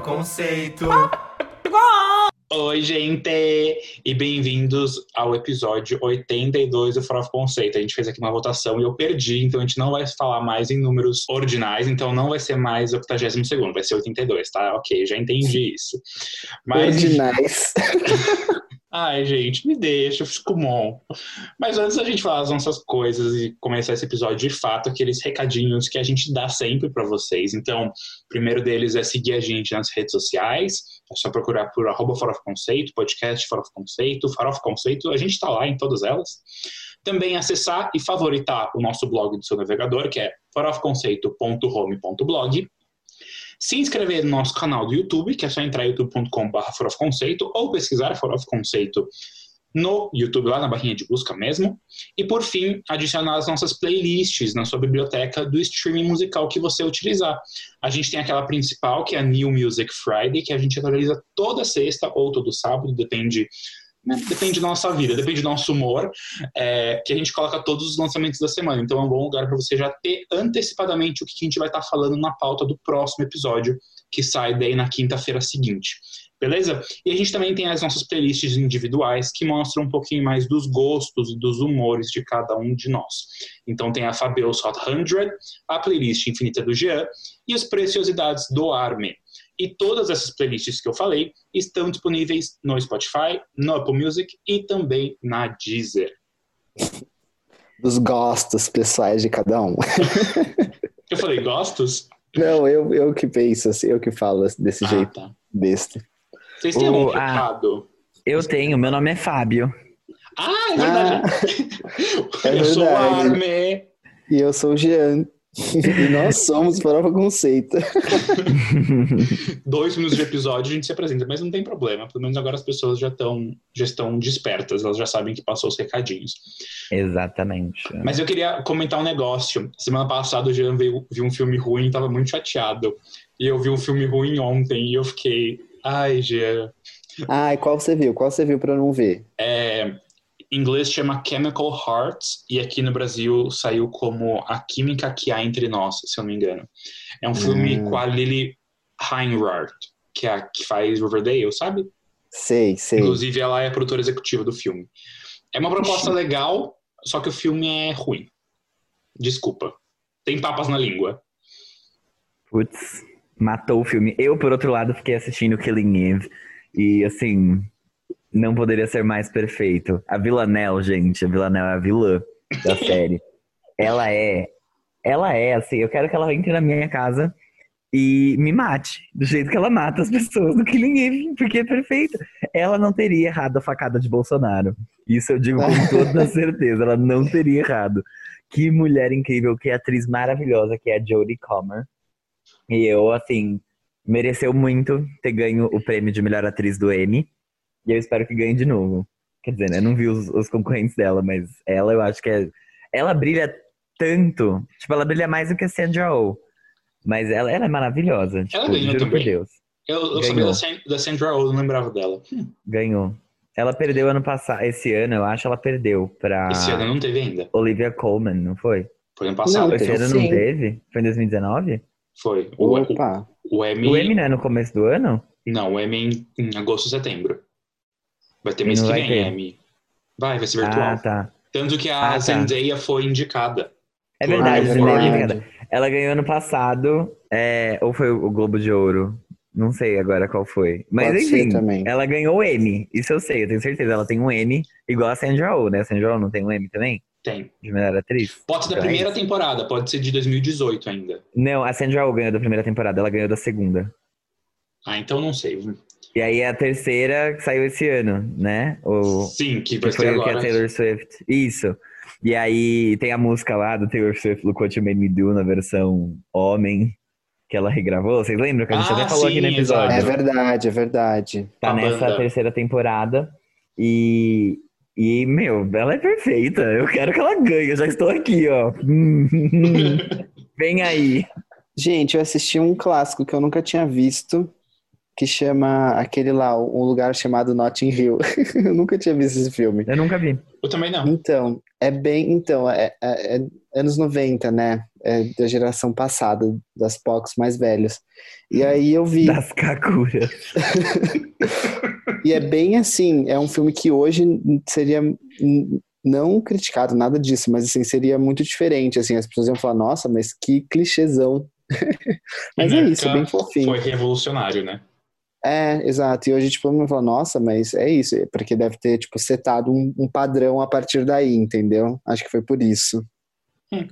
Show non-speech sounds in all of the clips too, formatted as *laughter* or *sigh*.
Conceito. Oi, gente! E bem-vindos ao episódio 82 do Farofa Conceito. A gente fez aqui uma votação e eu perdi, então a gente não vai falar mais em números ordinais, então não vai ser mais 82, vai ser 82, tá? Ok, já entendi isso. Mas... Ordinais. *laughs* Ai, gente, me deixa, eu fico bom. Mas antes da gente falar as nossas coisas e começar esse episódio de fato, aqueles recadinhos que a gente dá sempre para vocês. Então, o primeiro deles é seguir a gente nas redes sociais. É só procurar por arroba Conceito, podcast Farofa Conceito, Conceito. A gente está lá em todas elas. Também acessar e favoritar o nosso blog do seu navegador, que é farofconceito.home.blog se inscrever no nosso canal do YouTube, que é só entrar youtube.com.br Conceito ou pesquisar Forof Conceito no YouTube, lá na barrinha de busca mesmo. E por fim, adicionar as nossas playlists na sua biblioteca do streaming musical que você utilizar. A gente tem aquela principal, que é a New Music Friday, que a gente atualiza toda sexta ou todo sábado, depende? Depende da nossa vida, depende do nosso humor, é, que a gente coloca todos os lançamentos da semana. Então é um bom lugar para você já ter antecipadamente o que a gente vai estar tá falando na pauta do próximo episódio, que sai daí na quinta-feira seguinte. Beleza? E a gente também tem as nossas playlists individuais que mostram um pouquinho mais dos gostos e dos humores de cada um de nós. Então tem a Fabeus Hot 100, a playlist infinita do Jean e as preciosidades do Arme. E todas essas playlists que eu falei estão disponíveis no Spotify, no Apple Music e também na Deezer. Dos gostos pessoais de cada um. eu falei gostos? Não, eu, eu que penso, assim, eu que falo desse ah, jeito tá. besta. Vocês têm algum recado? Eu tenho, meu nome é Fábio. Ah, é verdade. Ah, é *laughs* eu verdade. sou o Arme. E eu sou o Jean. E nós somos Prova Conceito. *laughs* Dois minutos de episódio a gente se apresenta, mas não tem problema. Pelo menos agora as pessoas já estão já estão despertas, elas já sabem que passou os recadinhos. Exatamente. Mas eu queria comentar um negócio. Semana passada o Jean veio, viu um filme ruim e tava muito chateado. E eu vi um filme ruim ontem e eu fiquei, ai, Jean. Ai, qual você viu? Qual você viu para não ver? É, em inglês chama Chemical Hearts e aqui no Brasil saiu como A Química que Há Entre Nós, se eu não me engano. É um filme hum. com a Lily Reinhardt, que é a que faz Riverdale, sabe? Sei, sei. Inclusive ela é a produtora executiva do filme. É uma proposta legal, só que o filme é ruim. Desculpa. Tem papas na língua. Putz, matou o filme. Eu, por outro lado, fiquei assistindo Killing Eve. E assim, não poderia ser mais perfeito. A Villanelle, gente, a Villanelle é a vilã da *laughs* série. ela é, ela é assim, eu quero que ela entre na minha casa e me mate, do jeito que ela mata as pessoas do Killing Eve, porque é perfeita. Ela não teria errado a facada de Bolsonaro. Isso eu digo com toda *laughs* certeza, ela não teria errado. Que mulher incrível, que atriz maravilhosa que é a Jodie Comer. E eu, assim, mereceu muito ter ganho o prêmio de melhor atriz do Emmy. E eu espero que ganhe de novo. Quer dizer, né? Eu não vi os, os concorrentes dela, mas ela eu acho que é. Ela brilha tanto. Tipo, ela brilha mais do que a Sandra Oh. Mas ela, ela é maravilhosa. Tipo, ela ganhou também. Por Deus. Eu, eu sabia da, Sandra Oh, não lembrava dela. Hum. Ganhou. Ela perdeu ano passado, esse ano, eu acho, ela perdeu pra. Esse ano não teve ainda. Olivia Colman, não foi? Foi ano passado. Não, esse ano sim. não teve? Foi em 2019? Foi. O, Opa. O, o Emmy. O Emmy não é no começo do ano? Não, o Emmy é em, em agosto, setembro. Vai ter mês que vem, Emmy. Vai, vai ser virtual. Ah, tá. Tanto que a ah, tá. Zendaya foi indicada. É verdade, a Zendaya foi indicada. Ela ganhou ano passado, é, ou foi o Globo de Ouro? Não sei agora qual foi. Mas Pode enfim, ela ganhou o M. Isso eu sei, eu tenho certeza. Ela tem um M igual a Sandra Oh, né? A Sandra Oh não tem um M também? Tem. De melhor atriz? Pode ser da é primeira temporada, pode ser de 2018 ainda. Não, a Sandra Oh ganhou da primeira temporada, ela ganhou da segunda. Ah, então não sei. E aí a terceira que saiu esse ano, né? O, Sim, que, que foi o que a Taylor Swift. Isso. E aí tem a música lá do Taylor Swift, Look What You Made Me Do, na versão homem, que ela regravou. Vocês lembram que a gente ah, até falou sim, aqui no episódio? É verdade, é verdade. Tá a nessa banda. terceira temporada. E, e, meu, ela é perfeita. Eu quero que ela ganhe. Eu já estou aqui, ó. *laughs* Vem aí. Gente, eu assisti um clássico que eu nunca tinha visto, que chama aquele lá, um lugar chamado Notting Hill. *laughs* eu nunca tinha visto esse filme. Eu nunca vi. Eu também não. Então, é bem. Então, é, é, é anos 90, né? é da geração passada, das POCs mais velhas. E aí eu vi. Das Kakuras. *laughs* e é bem assim, é um filme que hoje seria não criticado, nada disso, mas assim, seria muito diferente, assim, as pessoas iam falar, nossa, mas que clichêzão. *laughs* mas é isso, é bem fofinho. Foi revolucionário, né? É, exato. E hoje, tipo, todo mundo fala, nossa, mas é isso, porque deve ter, tipo, setado um, um padrão a partir daí, entendeu? Acho que foi por isso. Hum.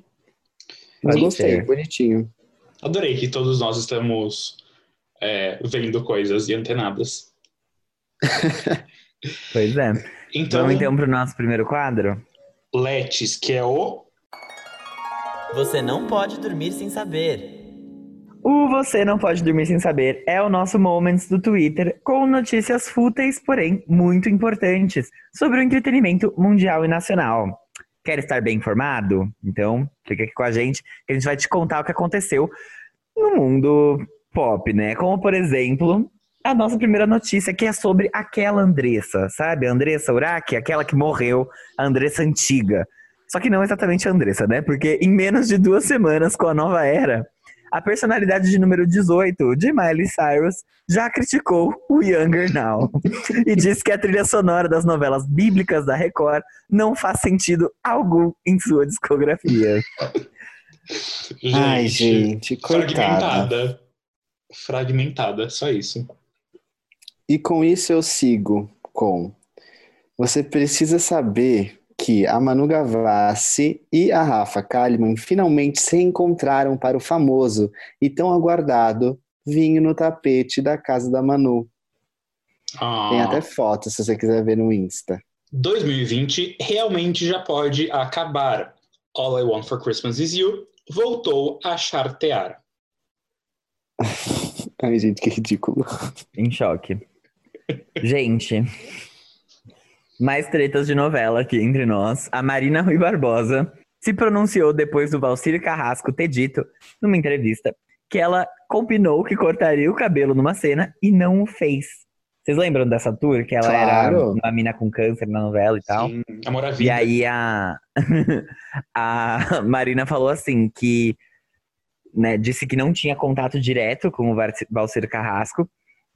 Mas Sim, gostei, é. bonitinho. Adorei que todos nós estamos é, vendo coisas e antenadas. *laughs* pois é. Então, Vamos então para o nosso primeiro quadro? Letes, que é o. Você não pode dormir sem saber. O Você Não Pode Dormir Sem Saber é o nosso Moments do Twitter com notícias fúteis, porém muito importantes, sobre o entretenimento mundial e nacional. Quer estar bem informado? Então, fica aqui com a gente que a gente vai te contar o que aconteceu no mundo pop, né? Como, por exemplo, a nossa primeira notícia, que é sobre aquela Andressa, sabe? A Andressa Urach, aquela que morreu, a Andressa antiga. Só que não exatamente a Andressa, né? Porque em menos de duas semanas, com a nova era, a personalidade de número 18 de Miley Cyrus já criticou o Younger Now e disse que a trilha sonora das novelas bíblicas da Record não faz sentido algum em sua discografia. Gente, Ai, gente, coitada. Fragmentada. Fragmentada, só isso. E com isso eu sigo com. Você precisa saber que a Manu Gavassi e a Rafa Kalimann finalmente se encontraram para o famoso e tão aguardado vinho no tapete da casa da Manu. Ah. Tem até foto se você quiser ver no Insta. 2020 realmente já pode acabar. All I Want for Christmas is You voltou a chartear. *laughs* Ai, gente, que ridículo. Em choque. Gente, mais tretas de novela aqui entre nós. A Marina Rui Barbosa se pronunciou depois do Valcir Carrasco ter dito, numa entrevista, que ela combinou que cortaria o cabelo numa cena e não o fez. Vocês lembram dessa tour? Que ela claro. era uma mina com câncer na novela e tal? Sim, amor à vida. E aí a, *laughs* a Marina falou assim que né, disse que não tinha contato direto com o Valcir Carrasco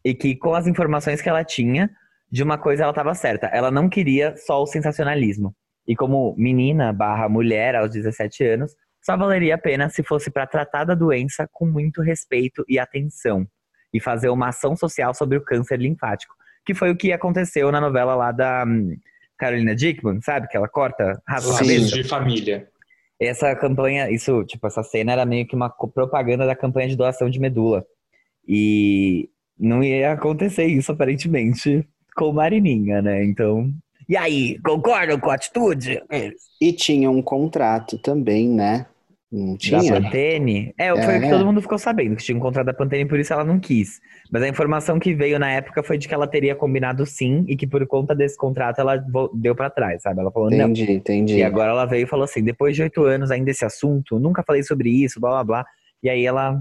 e que com as informações que ela tinha, de uma coisa ela estava certa. Ela não queria só o sensacionalismo. E como menina barra mulher aos 17 anos, só valeria a pena se fosse para tratar da doença com muito respeito e atenção. E fazer uma ação social sobre o câncer linfático. Que foi o que aconteceu na novela lá da hum, Carolina Dickman, sabe? Que ela corta, rasga a cabeça. de família. Essa campanha, isso, tipo, essa cena era meio que uma propaganda da campanha de doação de medula. E não ia acontecer isso, aparentemente, com Marininha, né? Então. E aí, concordam com a atitude? E tinha um contrato também, né? Não tinha. Da Pantene? É, foi é. o que todo mundo ficou sabendo, que tinha um contrato da Pantene, por isso ela não quis. Mas a informação que veio na época foi de que ela teria combinado sim e que por conta desse contrato ela deu para trás, sabe? Ela falou, entendi, não. Entendi, E agora ela veio e falou assim, depois de oito anos ainda esse assunto, nunca falei sobre isso, blá blá blá. E aí ela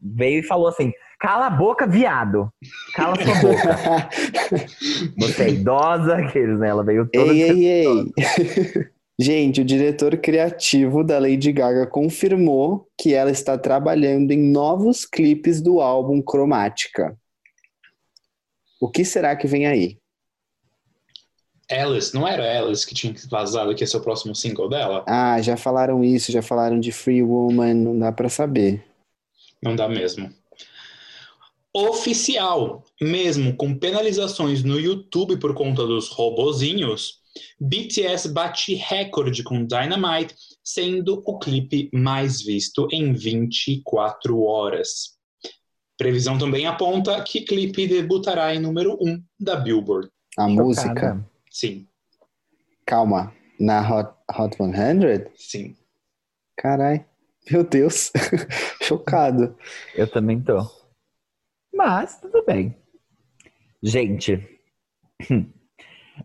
veio e falou assim, Cala a boca, viado. Cala sua boca. *laughs* Você é idosa, aqueles, né? Ela veio toda. Ei, ei, ei. *laughs* Gente, o diretor criativo da Lady Gaga confirmou que ela está trabalhando em novos clipes do álbum Cromática. O que será que vem aí? Alice, não era Alice que tinha vazado que esse é o próximo single dela? Ah, já falaram isso, já falaram de Free Woman, não dá para saber. Não dá mesmo oficial, mesmo com penalizações no YouTube por conta dos robozinhos, BTS bate recorde com Dynamite, sendo o clipe mais visto em 24 horas. Previsão também aponta que clipe debutará em número 1 da Billboard. A Chocada. música? Sim. Calma, na Hot, Hot 100? Sim. Carai, meu Deus, *laughs* chocado. Eu também tô. Mas tudo bem. Gente, *laughs*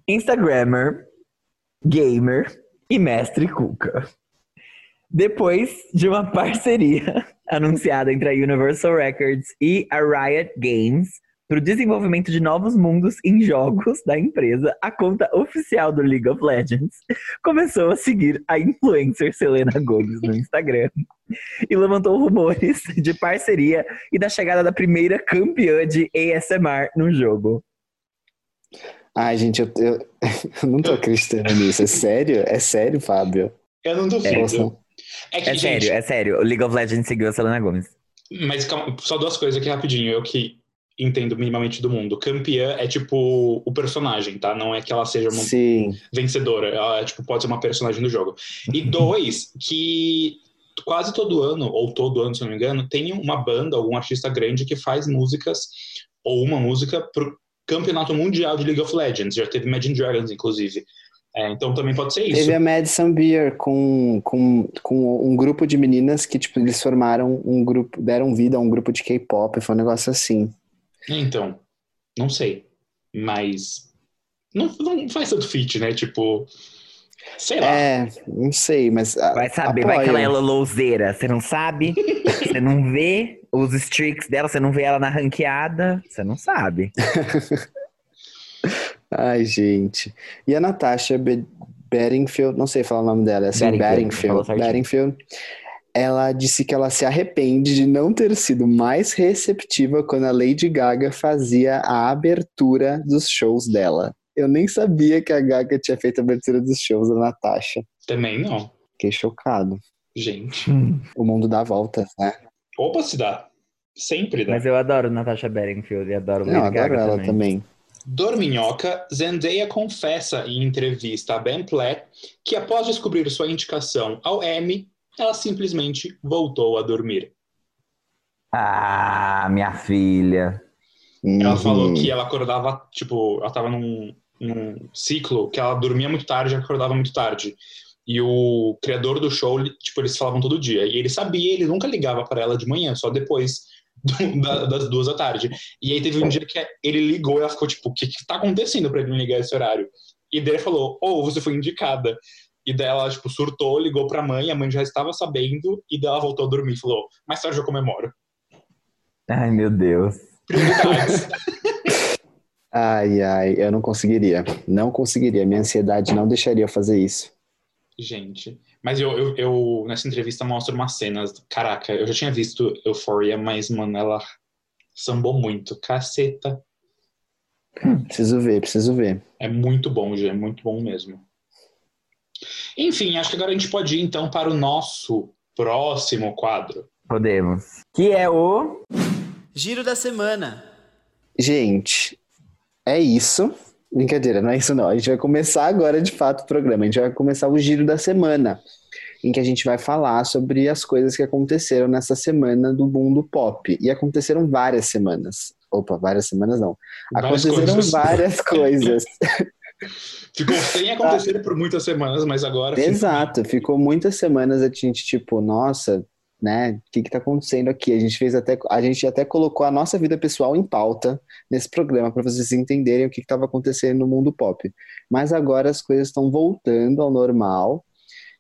Instagrammer, gamer e mestre Cuca. Depois de uma *laughs* parceria anunciada entre a Universal Records e a Riot Games para o desenvolvimento de novos mundos em jogos da empresa, a conta oficial do League of Legends *laughs* começou a seguir a influencer Selena Gomes no Instagram. e levantou rumores *laughs* de parceria e da chegada da primeira campeã de ASMR no jogo. Ai, gente, eu, eu, *laughs* eu não tô acreditando nisso. É sério? É sério, Fábio? Eu não duvido. Nossa. É que, É gente, sério, é sério. O League of Legends seguiu a Selena Gomes. Mas calma, só duas coisas aqui rapidinho. Eu que entendo minimamente do mundo. Campeã é tipo o personagem, tá? Não é que ela seja uma Sim. vencedora. Ela tipo, pode ser uma personagem do jogo. E *laughs* dois, que quase todo ano, ou todo ano, se não me engano, tem uma banda, algum artista grande que faz músicas, ou uma música, pro campeonato mundial de League of Legends. Já teve Imagine Dragons, inclusive. É, então também pode ser isso. Teve a Madison Beer com, com, com um grupo de meninas que, tipo, eles formaram um grupo, deram vida a um grupo de K-pop, foi um negócio assim. Então, não sei. Mas não, não faz tanto fit, né? Tipo, sei lá. É, não sei, mas. Vai saber, vai que ela é louzeira. Você não sabe, *laughs* você não vê os streaks dela, você não vê ela na ranqueada, você não sabe. *laughs* Ai, gente. E a Natasha Be- Bedingfield, não sei falar o nome dela, é assim, Bedingfield. Ela disse que ela se arrepende de não ter sido mais receptiva quando a Lady Gaga fazia a abertura dos shows dela. Eu nem sabia que a Gaga tinha feito a abertura dos shows da Natasha. Também não. Fiquei chocado. Gente. O mundo dá voltas, né? Opa, se dá. Sempre dá. Mas eu adoro Natasha Bedingfield e adoro Não, Lady adoro Gaga ela também. também. Dorminhoca, Zendaya confessa em entrevista a Ben Platt que após descobrir sua indicação ao Emmy, ela simplesmente voltou a dormir. Ah, minha filha. Ela Uhum. falou que ela acordava, tipo, ela tava num, num ciclo que ela dormia muito tarde e acordava muito tarde. E o criador do show, tipo, eles falavam todo dia. E ele sabia, ele nunca ligava para ela de manhã, só depois *laughs* do- da- das duas da tarde. E aí teve um dia que ele ligou e ela ficou tipo, o que que tá acontecendo pra ele me ligar esse horário? E daí ele falou, ou você foi indicada. E daí ela, tipo, surtou, ligou pra mãe, a mãe já estava sabendo, e daí ela voltou a dormir e falou, mais tarde eu comemoro. Ai, meu Deus. Prioridades. *laughs* Ai, ai, eu não conseguiria. Não conseguiria. Minha ansiedade não deixaria eu fazer isso. Gente, mas eu, eu, eu, nessa entrevista mostro umas cenas. Caraca, eu já tinha visto Euphoria, mas, mano, ela sambou muito. Caceta. Preciso ver, preciso ver. É muito bom, Gê, é muito bom mesmo. Enfim, acho que agora a gente pode ir então para o nosso próximo quadro. Podemos. Que é o. Giro da semana. Gente, é isso. Brincadeira, não é isso não. A gente vai começar agora de fato o programa. A gente vai começar o giro da semana, em que a gente vai falar sobre as coisas que aconteceram nessa semana do mundo pop. E aconteceram várias semanas. Opa, várias semanas não. Várias aconteceram coisas. várias *laughs* coisas. Ficou *laughs* sem acontecer por muitas semanas, mas agora. Exato, ficou muitas semanas a gente, tipo, nossa, né? O que que tá acontecendo aqui? A gente fez até, a gente até colocou a nossa vida pessoal em pauta nesse programa para vocês entenderem o que estava acontecendo no mundo pop. Mas agora as coisas estão voltando ao normal.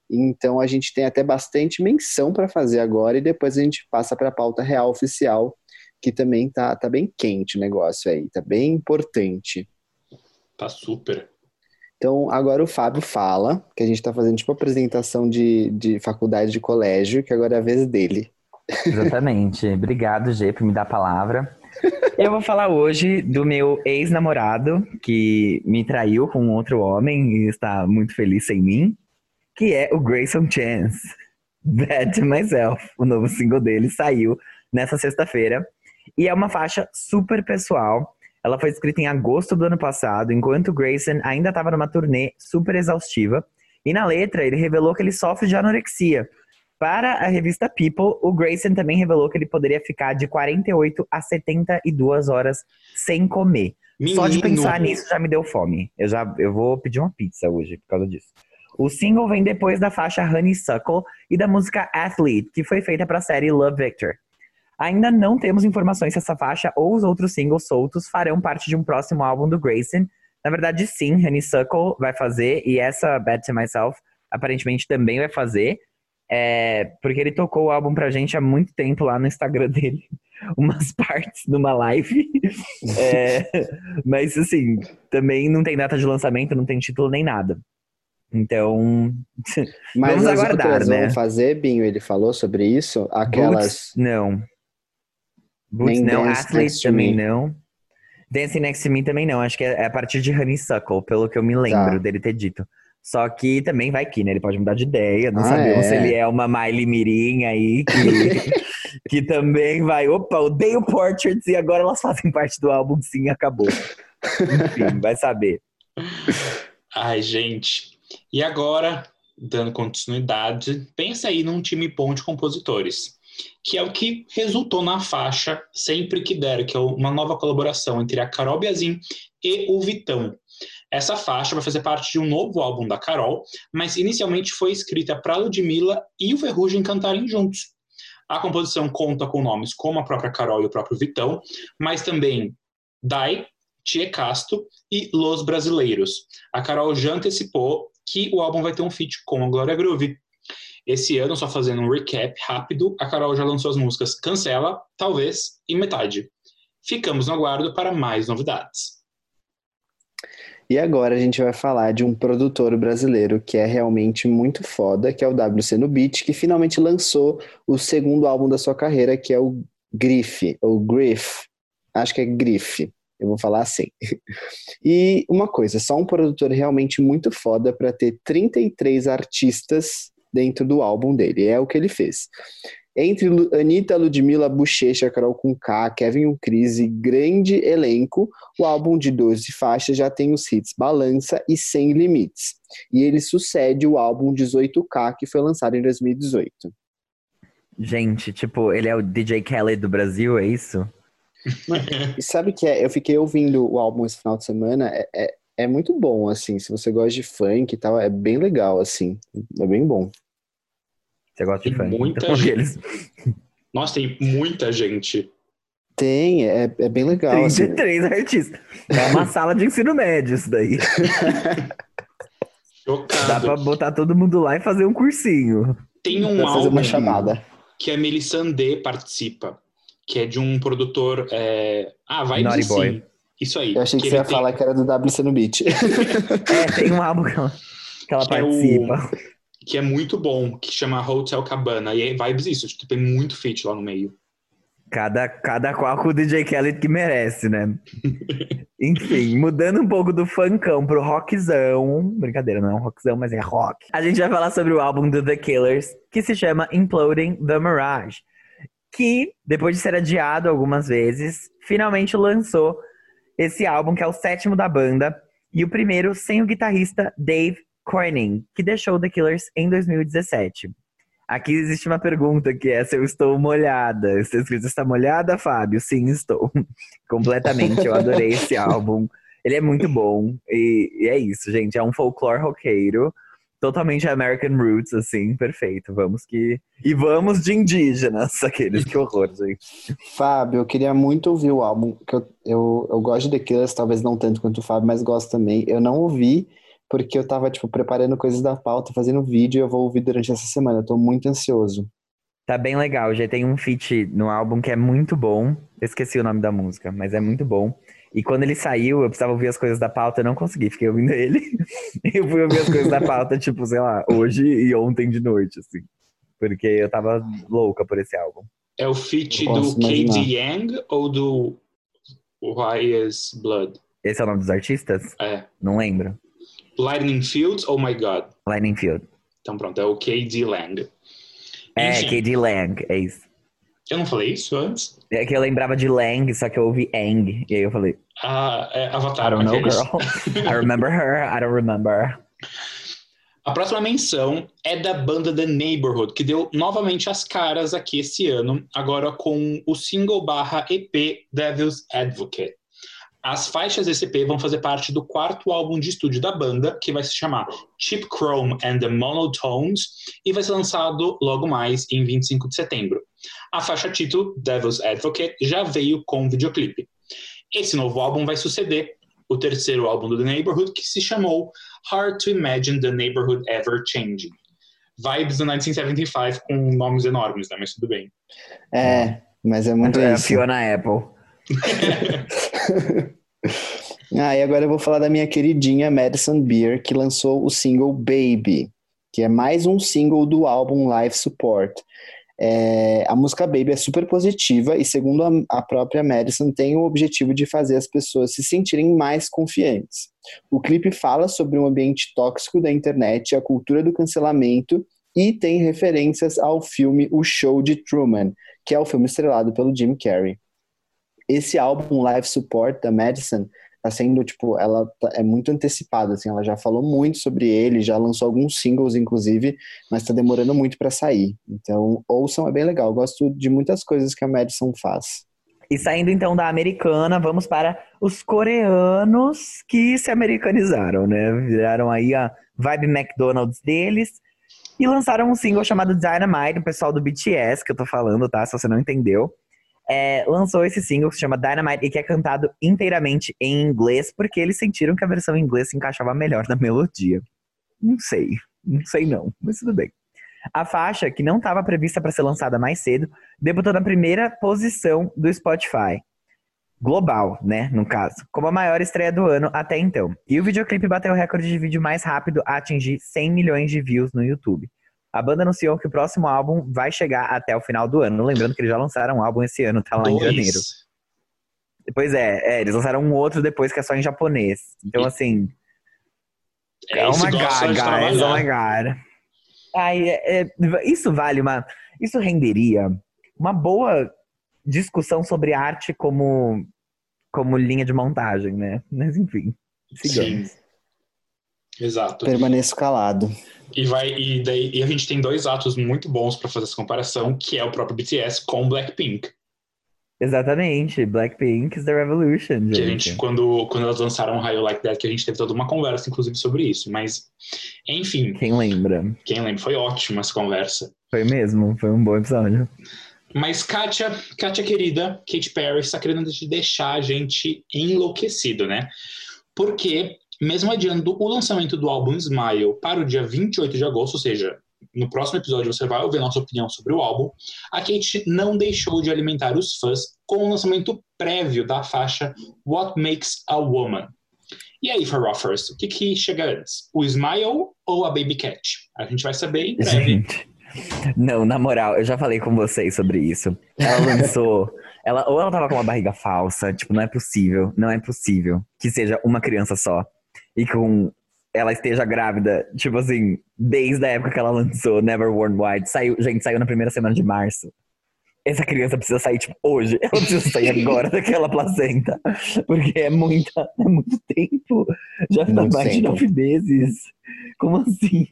Então a gente tem até bastante menção para fazer agora e depois a gente passa para a pauta real oficial, que também tá, tá bem quente o negócio aí, tá bem importante. Tá super. Então, agora o Fábio fala, que a gente está fazendo tipo apresentação de, de faculdade de colégio, que agora é a vez dele. Exatamente. *laughs* Obrigado, G, por me dar a palavra. Eu vou falar hoje do meu ex-namorado, que me traiu com outro homem e está muito feliz sem mim, que é o Grayson Chance. Bad to Myself. O novo single dele saiu nessa sexta-feira. E é uma faixa super pessoal. Ela foi escrita em agosto do ano passado, enquanto o Grayson ainda estava numa turnê super exaustiva. E na letra, ele revelou que ele sofre de anorexia. Para a revista People, o Grayson também revelou que ele poderia ficar de 48 a 72 horas sem comer. Só de Menino. pensar nisso já me deu fome. Eu já eu vou pedir uma pizza hoje por causa disso. O single vem depois da faixa Honeysuckle e da música Athlete, que foi feita para a série Love Victor. Ainda não temos informações se essa faixa ou os outros singles soltos farão parte de um próximo álbum do Grayson. Na verdade, sim, Honeysuckle vai fazer e essa Bad to Myself aparentemente também vai fazer. É, porque ele tocou o álbum pra gente há muito tempo lá no Instagram *laughs* dele. Umas partes numa live. É, mas assim, também não tem data de lançamento, não tem título nem nada. Então, *laughs* Mas Vamos aguardar, né? vão fazer, Binho, ele falou sobre isso? Aquelas... Não. Boots Nem não, Dance Athlete Next to também Me. não. Dancing Next to Me também não. Acho que é é a partir de Honeysuckle, pelo que eu me lembro Tá. dele ter dito. Só que também vai que, né? Ele pode mudar de ideia. Não Ah, sabemos é? se ele é uma Miley Mirim aí, que, *laughs* que também vai. Opa, odeio Portraits e agora elas fazem parte do álbum, sim, acabou. Enfim, vai saber. Ai, gente. E agora, dando continuidade, pensa aí num time bom de compositores, que é o que resultou na faixa Sempre Que Der, que é uma nova colaboração entre a Carol Biazin e o Vitão. Essa faixa vai fazer parte de um novo álbum da Carol, mas inicialmente foi escrita para Ludmilla e o Ferrugem cantarem juntos. A composição conta com nomes como a própria Carol e o próprio Vitão, mas também Dai, Tia Casto e Los Brasileiros. A Carol já antecipou que o álbum vai ter um feat com a Glória Groove. Esse ano, só fazendo um recap rápido, a Carol já lançou as músicas Cancela, Talvez e Metade. Ficamos no aguardo para mais novidades. E agora a gente vai falar de um produtor brasileiro que é realmente muito foda, que é o WC no Beat, que finalmente lançou o segundo álbum da sua carreira, que é o Griff, ou Griff. Acho que é Griff. Eu vou falar assim. *laughs* E uma coisa, só um produtor realmente muito foda para ter 33 artistas dentro do álbum dele. É o que ele fez. Entre Anitta, Ludmilla, Bochecha, Carol com K, Kevin Crise, grande elenco, o álbum de 12 faixas já tem os hits Balança e Sem Limites. E ele sucede o álbum 18K, que foi lançado em 2018. Gente, tipo, ele é o DJ Kelly do Brasil, é isso? *laughs* E sabe que é, eu fiquei ouvindo o álbum esse final de semana, é, é, é muito bom, assim, se você gosta de funk e tal, é bem legal, assim, é bem bom. Você gosta de Tem funk? muita Então, gente. Nossa, tem muita gente. Tem, é, é bem legal, assim. 33 artistas. É uma *laughs* sala de ensino médio isso daí. *laughs* Chocado. Dá pra botar todo mundo lá e fazer um cursinho. Tem um álbum uma chamada. que a Melissandê participa, que é de um produtor. É... Ah, vai Naughty sim. Isso aí. Eu achei que, você ele ia tem- falar que era do WC no Beat. *laughs* É, tem um álbum que ela, que ela Que é o- participa. que é muito bom, que chama Hotel Cabana. E é vibes isso, tipo, tem muito feat lá no meio. Cada, cada qual com o DJ Kelly que merece, né? *laughs* Enfim, mudando um pouco do funkão pro rockzão. Brincadeira, não é um rockzão, mas é rock. A gente vai falar sobre o álbum do The Killers, que se chama Imploding the Mirage. Que, depois de ser adiado algumas vezes, finalmente lançou esse álbum, que é o sétimo da banda, e o primeiro sem o guitarrista Dave Corning, que deixou The Killers em 2017. Aqui existe uma pergunta que é se eu estou molhada. Está escrito, está molhada, Fábio? Sim, estou. *laughs* Completamente. Eu adorei esse *laughs* álbum. Ele é muito bom. E, e é isso, gente. É um folclore roqueiro. Totalmente American Roots, assim, perfeito. Vamos que. E vamos de indígenas, *laughs* aqueles. Que horror, gente. Fábio, eu queria muito ouvir o álbum, que eu, eu, eu gosto de The Killers, talvez não tanto quanto o Fábio, mas gosto também. Eu não ouvi, porque eu tava, tipo, preparando coisas da pauta, fazendo vídeo, e eu vou ouvir durante essa semana. Eu tô muito ansioso. Tá bem legal. Já tem um feat no álbum que é muito bom. Eu esqueci o nome da música, mas é muito bom. E quando ele saiu, eu precisava ouvir as coisas da pauta, eu não consegui, fiquei ouvindo ele. *laughs* eu fui ouvir as coisas da pauta, tipo, sei lá, hoje e ontem de noite, assim. Porque eu tava louca por esse álbum. É o feat do imaginar. Yang ou do Why's Blood? Esse é o nome dos artistas? É. Não lembro. Lightning Fields, Oh My God. Lightning Field. Então pronto, é o K.D. Lang. É, K.D. Lang, é isso. Eu não falei isso antes? É que eu lembrava de Lang, só que eu ouvi Ang. E aí eu falei, Ah, é I Avatar. don't know, aqueles. girl. I remember her, I don't remember. *laughs* A próxima menção é da banda The Neighborhood, que deu novamente as caras aqui esse ano, agora com o single barra EP Devil's Advocate. As faixas desse EP vão fazer parte do quarto álbum de estúdio da banda, que vai se chamar Cheap Chrome and the Monotones, e vai ser lançado logo mais em 25 de setembro. A faixa título, Devil's Advocate, já veio com videoclipe. Esse novo álbum vai suceder o terceiro álbum do The Neighborhood, que se chamou Hard to Imagine the Neighborhood Ever Changing. Vibes do 1975 com nomes enormes, né? Mas tudo bem. É, mas é muito É a isso. Fiona Apple. *laughs* Ah, e agora eu vou falar da minha queridinha Madison Beer, que lançou o single Baby, que é mais um single do álbum Live Support. É, a música Baby é super positiva e, segundo a, a, própria Madison, tem o objetivo de fazer as pessoas se sentirem mais confiantes. O clipe fala sobre um ambiente tóxico da internet, a cultura do cancelamento e tem referências ao filme O Show de Truman, que é o filme estrelado pelo Jim Carrey. Esse álbum Live Support da Madison tá sendo, tipo, ela tá, é muito antecipada, assim, ela já falou muito sobre ele, já lançou alguns singles, inclusive, mas tá demorando muito para sair. Então, ouçam, é bem legal. Gosto de muitas coisas que a Madison faz. E saindo então da americana, vamos para os coreanos que se americanizaram, né? Viraram aí a vibe McDonald's deles e lançaram um single chamado Dynamite, o pessoal do BTS, que eu tô falando, tá? Se você não entendeu é, lançou esse single que se chama Dynamite e que é cantado inteiramente em inglês, porque eles sentiram que a versão em inglês se encaixava melhor na melodia. Não sei, não sei não, mas tudo bem. A faixa, que não estava prevista para ser lançada mais cedo, debutou na primeira posição do Spotify. Global, né, no caso, como a maior estreia do ano até então. E o videoclipe bateu o recorde de vídeo mais rápido a atingir 100 milhões de views no YouTube. A banda anunciou que o próximo álbum vai chegar até o final do ano. Lembrando que eles já lançaram um álbum esse ano, tá lá Dois. em janeiro. Pois é, é, eles lançaram um outro depois que é só em japonês. Então, assim. É, my god, guys, oh my god. Ai, é, é, isso vale uma. Isso renderia uma boa discussão sobre arte como, como linha de montagem, né? Mas enfim, sigamos. Sim. Exato. Permaneço calado. E vai e daí e a gente tem dois atos muito bons para fazer essa comparação, que é o próprio BTS com Blackpink. Exatamente, Blackpink is the revolution. Gente. Que a gente quando quando elas lançaram o High Like That, que a gente teve toda uma conversa inclusive sobre isso, mas enfim. Quem lembra? Quem lembra? Foi ótima essa conversa. Foi mesmo, foi um bom episódio. Mas Kátia, Kátia querida, Katy Perry está querendo deixar a gente enlouquecido, né? Porque mesmo adiando o lançamento do álbum Smile para o dia 28 de agosto, ou seja, no próximo episódio você vai ouvir nossa opinião sobre o álbum, a Kate não deixou de alimentar os fãs com o lançamento prévio da faixa What Makes a Woman. E aí, For Offers, o que, que chega antes? O Smile ou a Baby Cat? A gente vai saber em breve. Gente, não, na moral, eu já falei com vocês sobre isso. Ela lançou. *laughs* ela, ou ela tava com uma barriga falsa, tipo, não é possível, não é possível que seja uma criança só e com ela esteja grávida, tipo assim, desde a época que ela lançou Never Worn White, saiu, gente, saiu na primeira semana de março. Essa criança precisa sair, tipo, hoje. Ela precisa sair *laughs* agora daquela placenta. Porque é muita, é muito tempo. Já tá mais de nove meses. Como assim?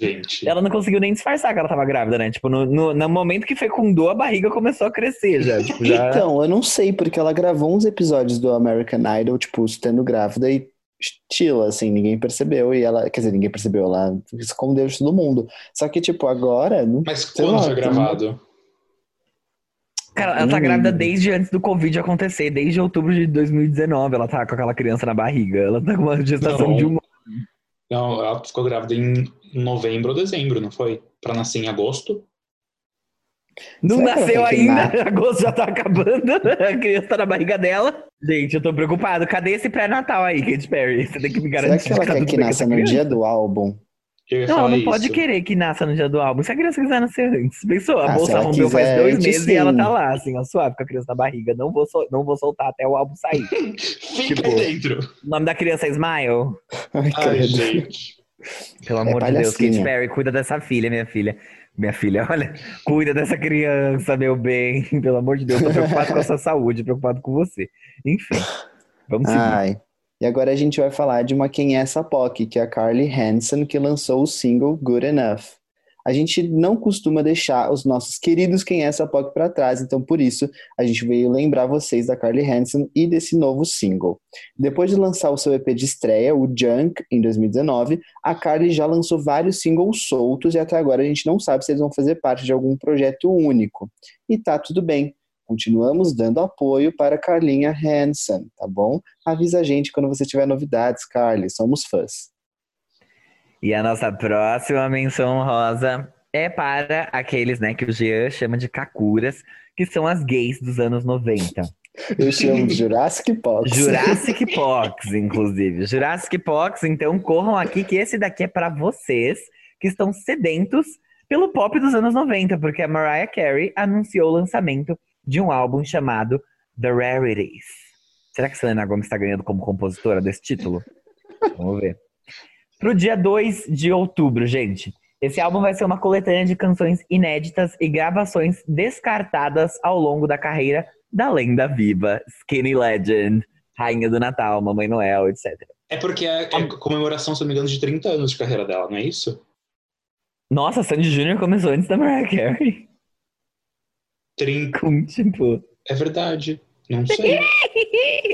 Gente. Ela não conseguiu nem disfarçar que ela tava grávida, né? Tipo, no, no, no momento que fecundou, a barriga começou a crescer já. Tipo, já... Então, eu não sei, porque ela gravou uns episódios do American Idol, tipo, estando grávida e estilo, assim, ninguém percebeu e ela, quer dizer, ninguém percebeu, ela escondeu de todo mundo. Só que, tipo, agora. Mas quando lá, foi gravado? Cara, ela tá hum. grávida desde antes do Covid acontecer, desde outubro de 2019. Ela tá com aquela criança na barriga. Ela tá com uma gestação não. de um Não, ela ficou grávida em novembro ou dezembro, não foi? Pra nascer em agosto. Não Será nasceu ainda, *laughs* agosto já tá acabando, a criança tá na barriga dela. Gente, eu tô preocupado. Cadê esse pré-natal aí, Katy Perry? Você tem que me garantir. Será que ela quer que nasça no dia do álbum? Não, não isso. pode querer que nasça no dia do álbum. Se a criança quiser nascer antes. Pensou, a ah, bolsa rompeu faz dois meses sim. e ela tá lá, assim, ó, suave com a criança na barriga. Não vou, sol não vou soltar até o álbum sair. *laughs* Fica tipo, aí dentro. O nome da criança é Smile. Ai, Ai gente. Pelo amor é de Deus, Katy Perry, cuida dessa filha, minha filha. Minha filha, *laughs* olha, cuida dessa criança, meu bem. *laughs* Pelo amor de Deus, tô preocupado com a sua saúde, preocupado com você. Enfim, vamos seguir. Ai. E agora a gente vai falar de uma quem é essa POC, que é a Carly Hansen, que lançou o single Good Enough a gente não costuma deixar os nossos queridos Quem é essa POC para trás, então por isso a gente veio lembrar vocês da Carly Hansen e desse novo single. Depois de lançar o seu EP de estreia, o Junk, em 2019, a Carly já lançou vários singles soltos e até agora a gente não sabe se eles vão fazer parte de algum projeto único. E tá tudo bem. Continuamos dando apoio para Carlinha Hansen, tá bom? Avisa a gente quando você tiver novidades, Carly, somos fãs. E a nossa próxima menção rosa é para aqueles, né, que o Jean chama de kakuras, que são as gays dos anos 90. Eu chamo de Jurassic Pox. Jurassic *laughs* Pox, inclusive. Jurassic Pox, então corram aqui que esse daqui é para vocês que estão sedentos pelo pop dos anos 90, porque a Mariah Carey anunciou o lançamento de um álbum chamado The Rarities. Será que Selena Gomez está ganhando como compositora desse título? Vamos ver. Pro dia 2 de outubro, gente. Esse álbum vai ser uma coletânea de canções inéditas e gravações descartadas ao longo da carreira da lenda viva, Skinny Legend, Rainha do Natal, Mamãe Noel, etc. É porque é, é comemoração, se não me engano, de 30 anos de carreira dela, não é isso? Nossa, Sandy Jr. começou antes da Mariah Carey. 30. Com, tipo... É verdade. Não *laughs* sei.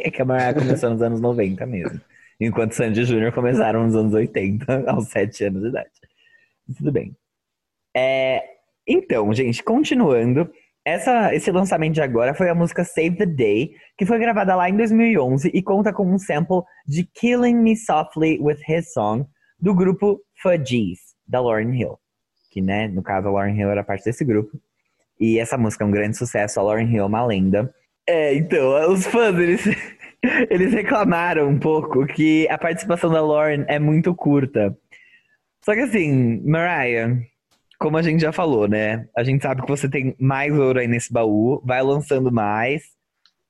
é que a Mariah começou nos anos 90 mesmo. Enquanto Sandy Jr. começaram nos anos 80, *laughs* aos 7 anos de idade. Tudo bem. É, então, gente, continuando. Essa, esse lançamento de agora foi a música Save the Day, que foi gravada lá em 2011 e conta com um sample de Killing Me Softly with His Song, do grupo Fudgies, da Lauryn Hill. Que, né, no caso, a Lauryn Hill era parte desse grupo. E essa música é um grande sucesso, a Lauryn Hill é uma lenda. É, então, os fãs, eles, *laughs* eles reclamaram um pouco que a participação da Lauren é muito curta. Só que assim, Mariah, como a gente já falou, né? A gente sabe que você tem mais ouro aí nesse baú, vai lançando mais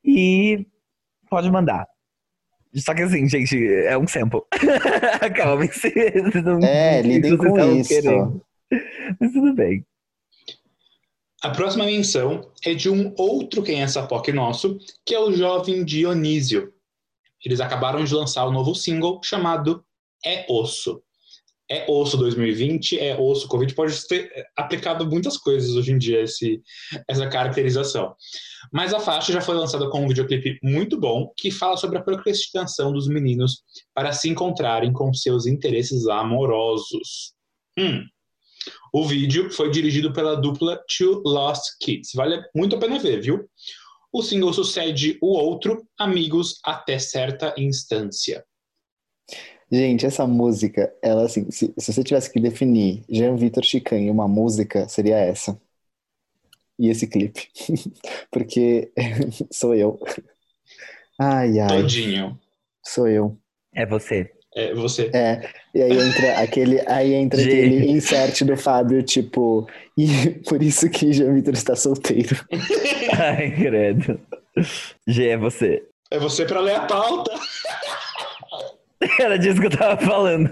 e pode mandar. Só que assim, gente, é um sample. *laughs* Calma, *laughs* se não, É, lidem com isso. Querendo. Mas tudo bem. A próxima menção é de um outro quem é POC nosso, que é o jovem Dionísio. Eles acabaram de lançar o um novo single chamado É Osso. É Osso 2020, é Osso Covid, pode ter aplicado muitas coisas hoje em dia esse, essa caracterização. Mas a faixa já foi lançada com um videoclipe muito bom, que fala sobre a procrastinação dos meninos para se encontrarem com seus interesses amorosos. Hum, o vídeo foi dirigido pela dupla Two Lost Kids. Vale muito a pena ver, viu? O single sucede o outro, Amigos até certa instância. Gente, essa música, ela assim, se, se você tivesse que definir Jean Vitor Chican uma música, seria essa. E esse clipe. *laughs* Porque *laughs* sou eu. Ai, ai. Todinho. Sou eu. É você. É você. É, e aí entra aquele, aí entra aquele insert do Fábio, tipo, e por isso que Jean Vitor está solteiro. *laughs* Ai, credo. G é você. É você para ler a pauta. Era disso que eu tava falando.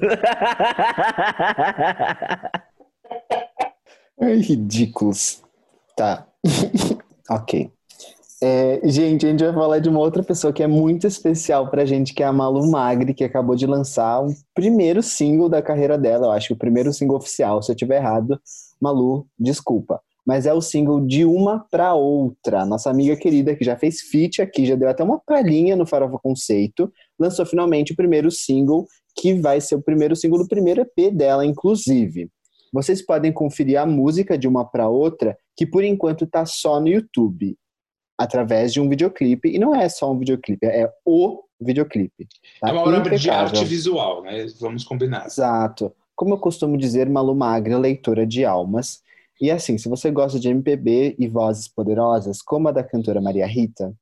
Ai, ridículos. Tá. *laughs* ok. É, gente, a gente vai falar de uma outra pessoa que é muito especial pra gente, que é a Malu Magri, que acabou de lançar o primeiro single da carreira dela, eu acho que o primeiro single oficial. Se eu tiver errado, Malu, desculpa. Mas é o single de uma pra outra. Nossa amiga querida, que já fez feat aqui, já deu até uma palhinha no Farofa Conceito, lançou finalmente o primeiro single, que vai ser o primeiro single do primeiro EP dela, inclusive. Vocês podem conferir a música de uma para outra, que por enquanto tá só no YouTube através de um videoclipe. E não é só um videoclipe, é o videoclipe. Tá? É uma obra de arte visual, né? Vamos combinar. Exato. Como eu costumo dizer, Malu Magra, leitora de almas. E assim, se você gosta de MPB e vozes poderosas, como a da cantora Maria Rita,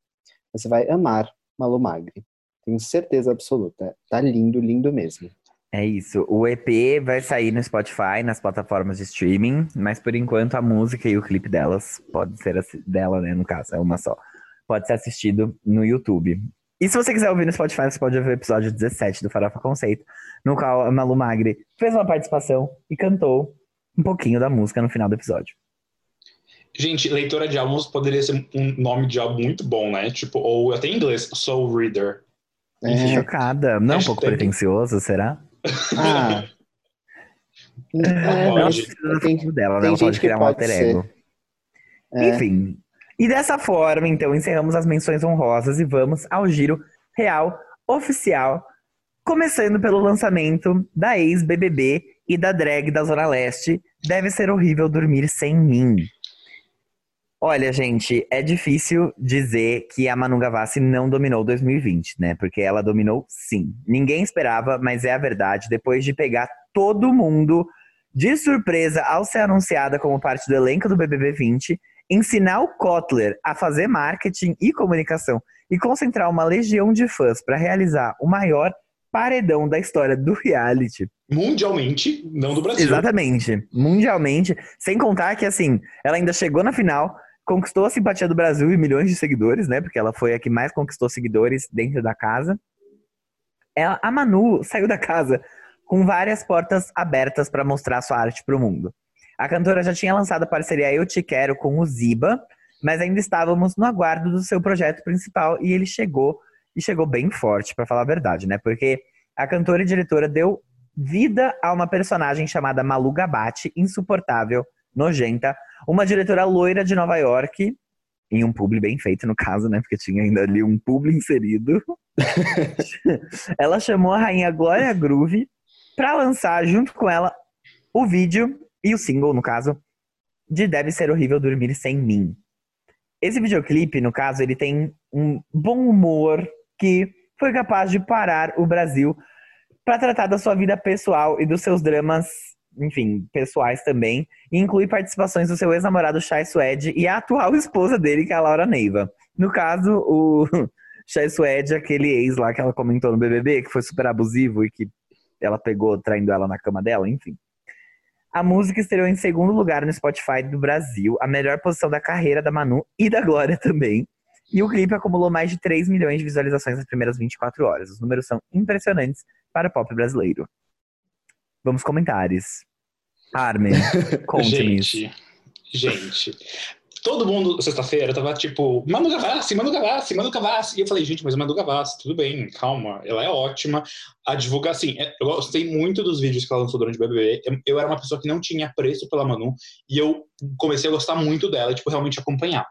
você vai amar Malu Magri. Tenho certeza absoluta. Tá lindo, lindo mesmo. É isso. O EP vai sair no Spotify, nas plataformas de streaming, mas por enquanto a música e o clipe delas pode ser dela, né? No caso, é uma só. Pode ser assistido no YouTube. E se você quiser ouvir no Spotify, você pode ouvir o episódio 17 do Farofa Conceito, no qual a Malu Magri fez uma participação e cantou um pouquinho da música no final do episódio. Gente, leitora de álbuns poderia ser um nome de álbum muito bom, né? Tipo, ou até em inglês, Soul Reader. É. Chocada. Não é um pouco pretencioso, será? Ah. É, não precisa tem, dela, né? Ela pode criar um alter ego. É. Enfim. E dessa forma, então, encerramos as menções honrosas e vamos ao giro real oficial, começando pelo lançamento da ex-BBB e da drag da Zona Leste. Deve ser horrível dormir sem mim. Olha, gente, é difícil dizer que a Manu Gavassi não dominou 2020, né? Porque ela dominou sim. Ninguém esperava, mas é a verdade. Depois de pegar todo mundo de surpresa ao ser anunciada como parte do elenco do BBB 20, ensinar o Kotler a fazer marketing e comunicação e concentrar uma legião de fãs para realizar o maior paredão da história do reality. Mundialmente, não do Brasil. Exatamente, mundialmente. Sem contar que, assim, ela ainda chegou na final, conquistou a simpatia do Brasil e milhões de seguidores, né? Porque ela foi a que mais conquistou seguidores dentro da casa. Ela, a Manu saiu da casa com várias portas abertas para mostrar sua arte para o mundo. A cantora já tinha lançado a parceria Eu Te Quero com o Ziba, mas ainda estávamos no aguardo do seu projeto principal e ele chegou e chegou bem forte, para falar a verdade, né? Porque a cantora e diretora deu vida a uma personagem chamada Malu Gabate, insuportável, nojenta, uma diretora loira de Nova York, em um publi bem feito, no caso, né? Porque tinha ainda ali um publi inserido. *laughs* ela chamou a rainha Glória Groove para lançar junto com ela o vídeo e o single, no caso, de Deve Ser Horrível Dormir Sem Mim. Esse videoclipe, no caso, ele tem um bom humor que foi capaz de parar o Brasil para tratar da sua vida pessoal e dos seus dramas, enfim, pessoais também, e inclui participações do seu ex-namorado Chai Suede e a atual esposa dele, que é a Laura Neiva. No caso, o *laughs* Chai Suede, aquele ex lá que ela comentou no BBB, que foi super abusivo e que ela pegou traindo ela na cama dela, enfim. A música estreou em segundo lugar no Spotify do Brasil, a melhor posição da carreira da Manu e da Glória também. E o clipe acumulou mais de 3 milhões de visualizações nas primeiras 24 horas. Os números são impressionantes para o pop brasileiro. Vamos comentários. Armin, *laughs* conte-me. gente, gente, todo mundo, sexta-feira, tava tipo, Manu Gavassi, Manu Gavassi, Manu Gavassi. E eu falei, gente, mas Manu Gavassi, tudo bem, calma, ela é ótima. A divulgar, assim, é, eu gostei muito dos vídeos que ela lançou durante o BBB. Eu, eu era uma pessoa que não tinha preço pela Manu e eu comecei a gostar muito dela, tipo, realmente acompanhar.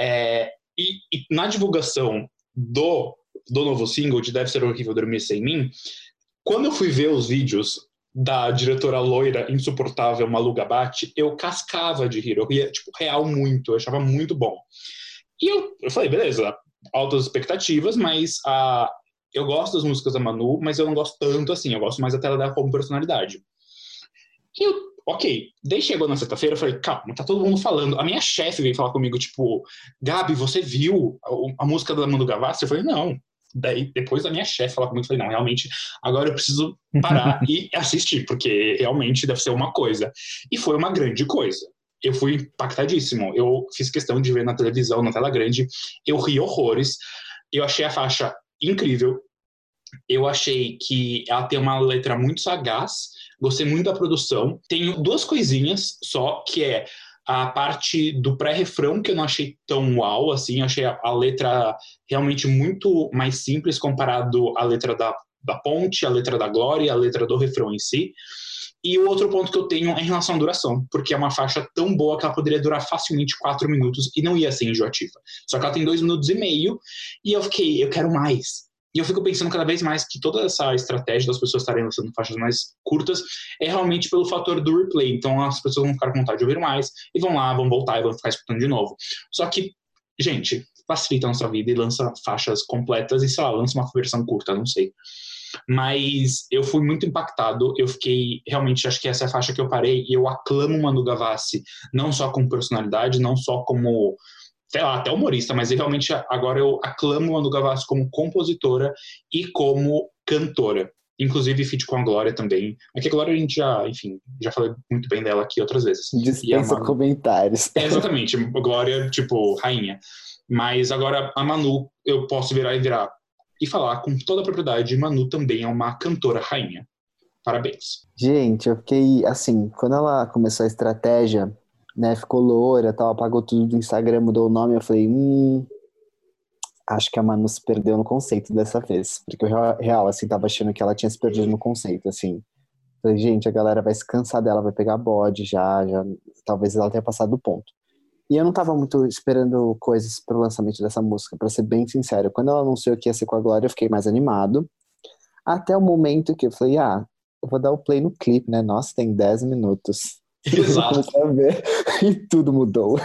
É, e, e, na divulgação do, do novo single, de Deve Ser Horrível Dormir Sem Mim, quando eu fui ver os vídeos da diretora loira insuportável Malu Gabate, eu cascava de rir. Eu ria, tipo, real muito. Eu achava muito bom. E eu, eu falei, beleza, altas expectativas, mas a, eu gosto das músicas da Manu, mas eu não gosto tanto assim. Eu gosto mais até dela como personalidade. E eu, ok. Daí chegou na sexta-feira, eu falei, calma, tá todo mundo falando. A minha chefe veio falar comigo, tipo, Gabi, você viu a, a música da Manu Gavassi? Eu falei, não, Daí, depois da minha chefe falar comigo, eu falei, não, realmente, agora eu preciso parar *laughs* e assistir, porque realmente deve ser uma coisa. E foi uma grande coisa. Eu fui impactadíssimo. Eu fiz questão de ver na televisão, na tela grande. Eu ri horrores. Eu achei a faixa incrível. Eu achei que ela tem uma letra muito sagaz. Gostei muito da produção. Tenho duas coisinhas só, que é a parte do pré-refrão que eu não achei tão uau, assim, achei a, a, letra realmente muito mais simples comparado à letra da, da ponte, a letra da glória, a letra do refrão em si. E o outro ponto que eu tenho é em relação à duração, porque é uma faixa tão boa que ela poderia durar facilmente quatro minutos e não ia ser enjoativa. Só que ela tem dois minutos e meio e eu fiquei, eu quero mais. E eu fico pensando cada vez mais que toda essa estratégia das pessoas estarem lançando faixas mais curtas é realmente pelo fator do replay. Então as pessoas vão ficar com vontade de ouvir mais e vão lá, vão voltar e vão ficar escutando de novo. Só que, gente, facilita a nossa vida e lança faixas completas e, sei lá, lança uma versão curta, não sei. Mas eu fui muito impactado, eu fiquei, realmente, acho que essa é a faixa que eu parei e eu aclamo Manu Gavassi, não só como personalidade, não só como sei lá, até humorista, mas realmente agora eu aclamo a Manu Gavassi como compositora e como cantora. Inclusive feat com a Glória também. Aqui a Glória a gente já, enfim, já falei muito bem dela aqui outras vezes. Dispensa Manu... comentários. É, exatamente, Glória, tipo, rainha. Mas agora a Manu, eu posso virar e virar e falar com toda a propriedade, Manu também é uma cantora rainha. Parabéns. Gente, eu fiquei assim, quando ela começou a estratégia né, ficou loura, tal, apagou tudo do Instagram, mudou o nome, eu falei, hum, acho que a Manu se perdeu no conceito dessa vez, porque eu real, assim, tava achando que ela tinha se perdido no conceito, assim. Falei, gente, a galera vai se cansar dela, vai pegar bode já, já, talvez ela tenha passado do ponto. E eu não tava muito esperando coisas pro lançamento dessa música, para ser bem sincero. Quando ela anunciou que ia ser com a Glória, eu fiquei mais animado. Até o momento que eu falei, ah, eu vou dar o play no clipe, né? Nossa, tem 10 minutos. Exato. e tudo mudou.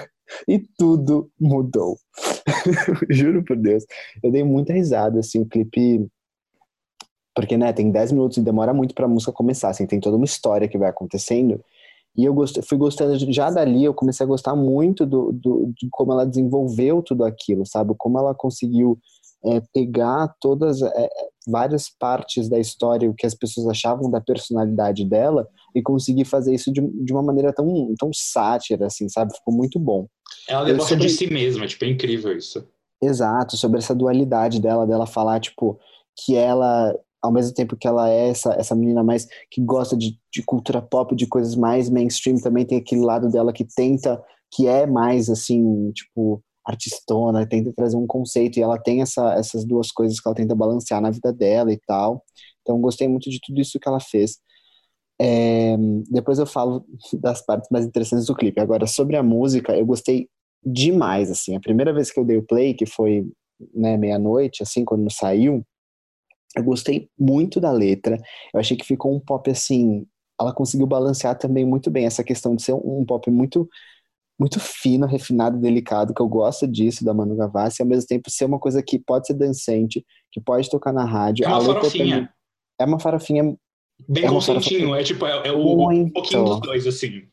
E tudo mudou. *laughs* Juro por Deus. Eu dei muita risada, assim, o clipe. Porque, né, tem 10 minutos e demora muito pra música começar, assim, tem toda uma história que vai acontecendo. E eu gostei, fui gostando, já dali eu comecei a gostar muito do, do, de como ela desenvolveu tudo aquilo, sabe? Como ela conseguiu é, pegar todas, é, várias partes da história, o que as pessoas achavam da personalidade dela, e conseguir fazer isso de, de uma maneira tão, tão sátira, assim, sabe? Ficou muito bom. Ela debocha sobre... de si mesma, tipo, é incrível isso. Exato, sobre essa dualidade dela, dela falar, tipo, que ela, ao mesmo tempo que ela é essa, essa menina mais que gosta de, de cultura pop, de coisas mais mainstream, também tem aquele lado dela que tenta, que é mais, assim, tipo, artistona, tenta trazer um conceito, e ela tem essa, essas duas coisas que ela tenta balancear na vida dela e tal. Então, gostei muito de tudo isso que ela fez. É, depois eu falo *laughs* das partes mais interessantes do clipe. Agora, sobre a música, eu gostei demais, assim. A primeira vez que eu dei o play, que foi né, meia-noite, assim, quando saiu, eu gostei muito da letra. Eu achei que ficou um pop, assim... Ela conseguiu balancear também muito bem essa questão de ser um pop muito muito fino, refinado, delicado, que eu gosto disso da Manu Gavassi, e ao mesmo tempo ser uma coisa que pode ser dançante, que pode tocar na rádio. É uma farofinha. É uma farofinha Bem é consentinho, é tipo, é, é o, um pouquinho dos dois, assim.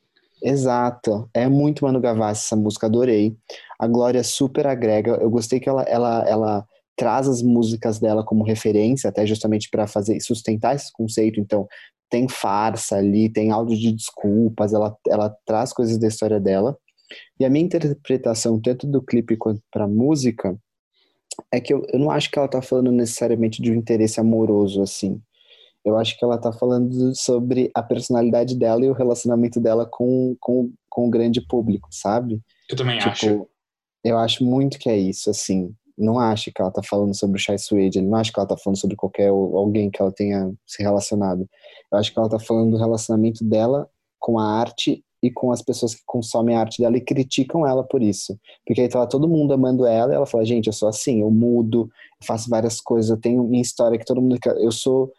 Exato, é muito Manu Gavassi essa música, adorei. A Glória super agrega, eu gostei que ela, ela, ela traz as músicas dela como referência, até justamente para fazer sustentar esse conceito. Então, tem farsa ali, tem áudio de desculpas, ela, ela traz coisas da história dela. E a minha interpretação, tanto do clipe quanto para música, é que eu, eu não acho que ela tá falando necessariamente de um interesse amoroso, assim. Eu acho que ela tá falando sobre a personalidade dela e o relacionamento dela com, com, com o grande público, sabe? Eu também tipo, acho. Eu acho muito que é isso, assim. Não acho que ela tá falando sobre o Chai Suede, não acho que ela tá falando sobre qualquer alguém que ela tenha se relacionado. Eu acho que ela tá falando do relacionamento dela com a arte e com as pessoas que consomem a arte dela e criticam ela por isso. Porque aí tá todo mundo amando ela e ela fala, gente, eu sou assim, eu mudo, eu faço várias coisas, eu tenho minha história que todo mundo. Eu sou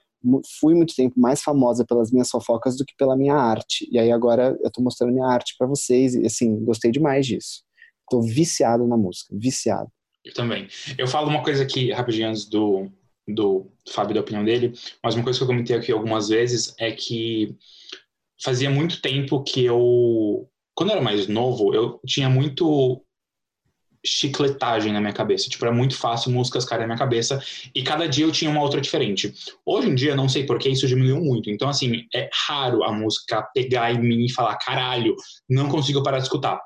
fui muito tempo mais famosa pelas minhas fofocas do que pela minha arte. E aí agora eu tô mostrando minha arte para vocês e assim, gostei demais disso. Tô viciado na música, viciado. Eu também. Eu falo uma coisa aqui rapidinho antes do do Fábio da opinião dele, mas uma coisa que eu comentei aqui algumas vezes é que fazia muito tempo que eu quando eu era mais novo, eu tinha muito chicletagem na minha cabeça. Tipo, era muito fácil músicas caírem na minha cabeça e cada dia eu tinha uma outra diferente. Hoje em dia, não sei porque isso diminuiu muito. Então, assim, é raro a música pegar em mim e falar, caralho, não consigo parar de escutar.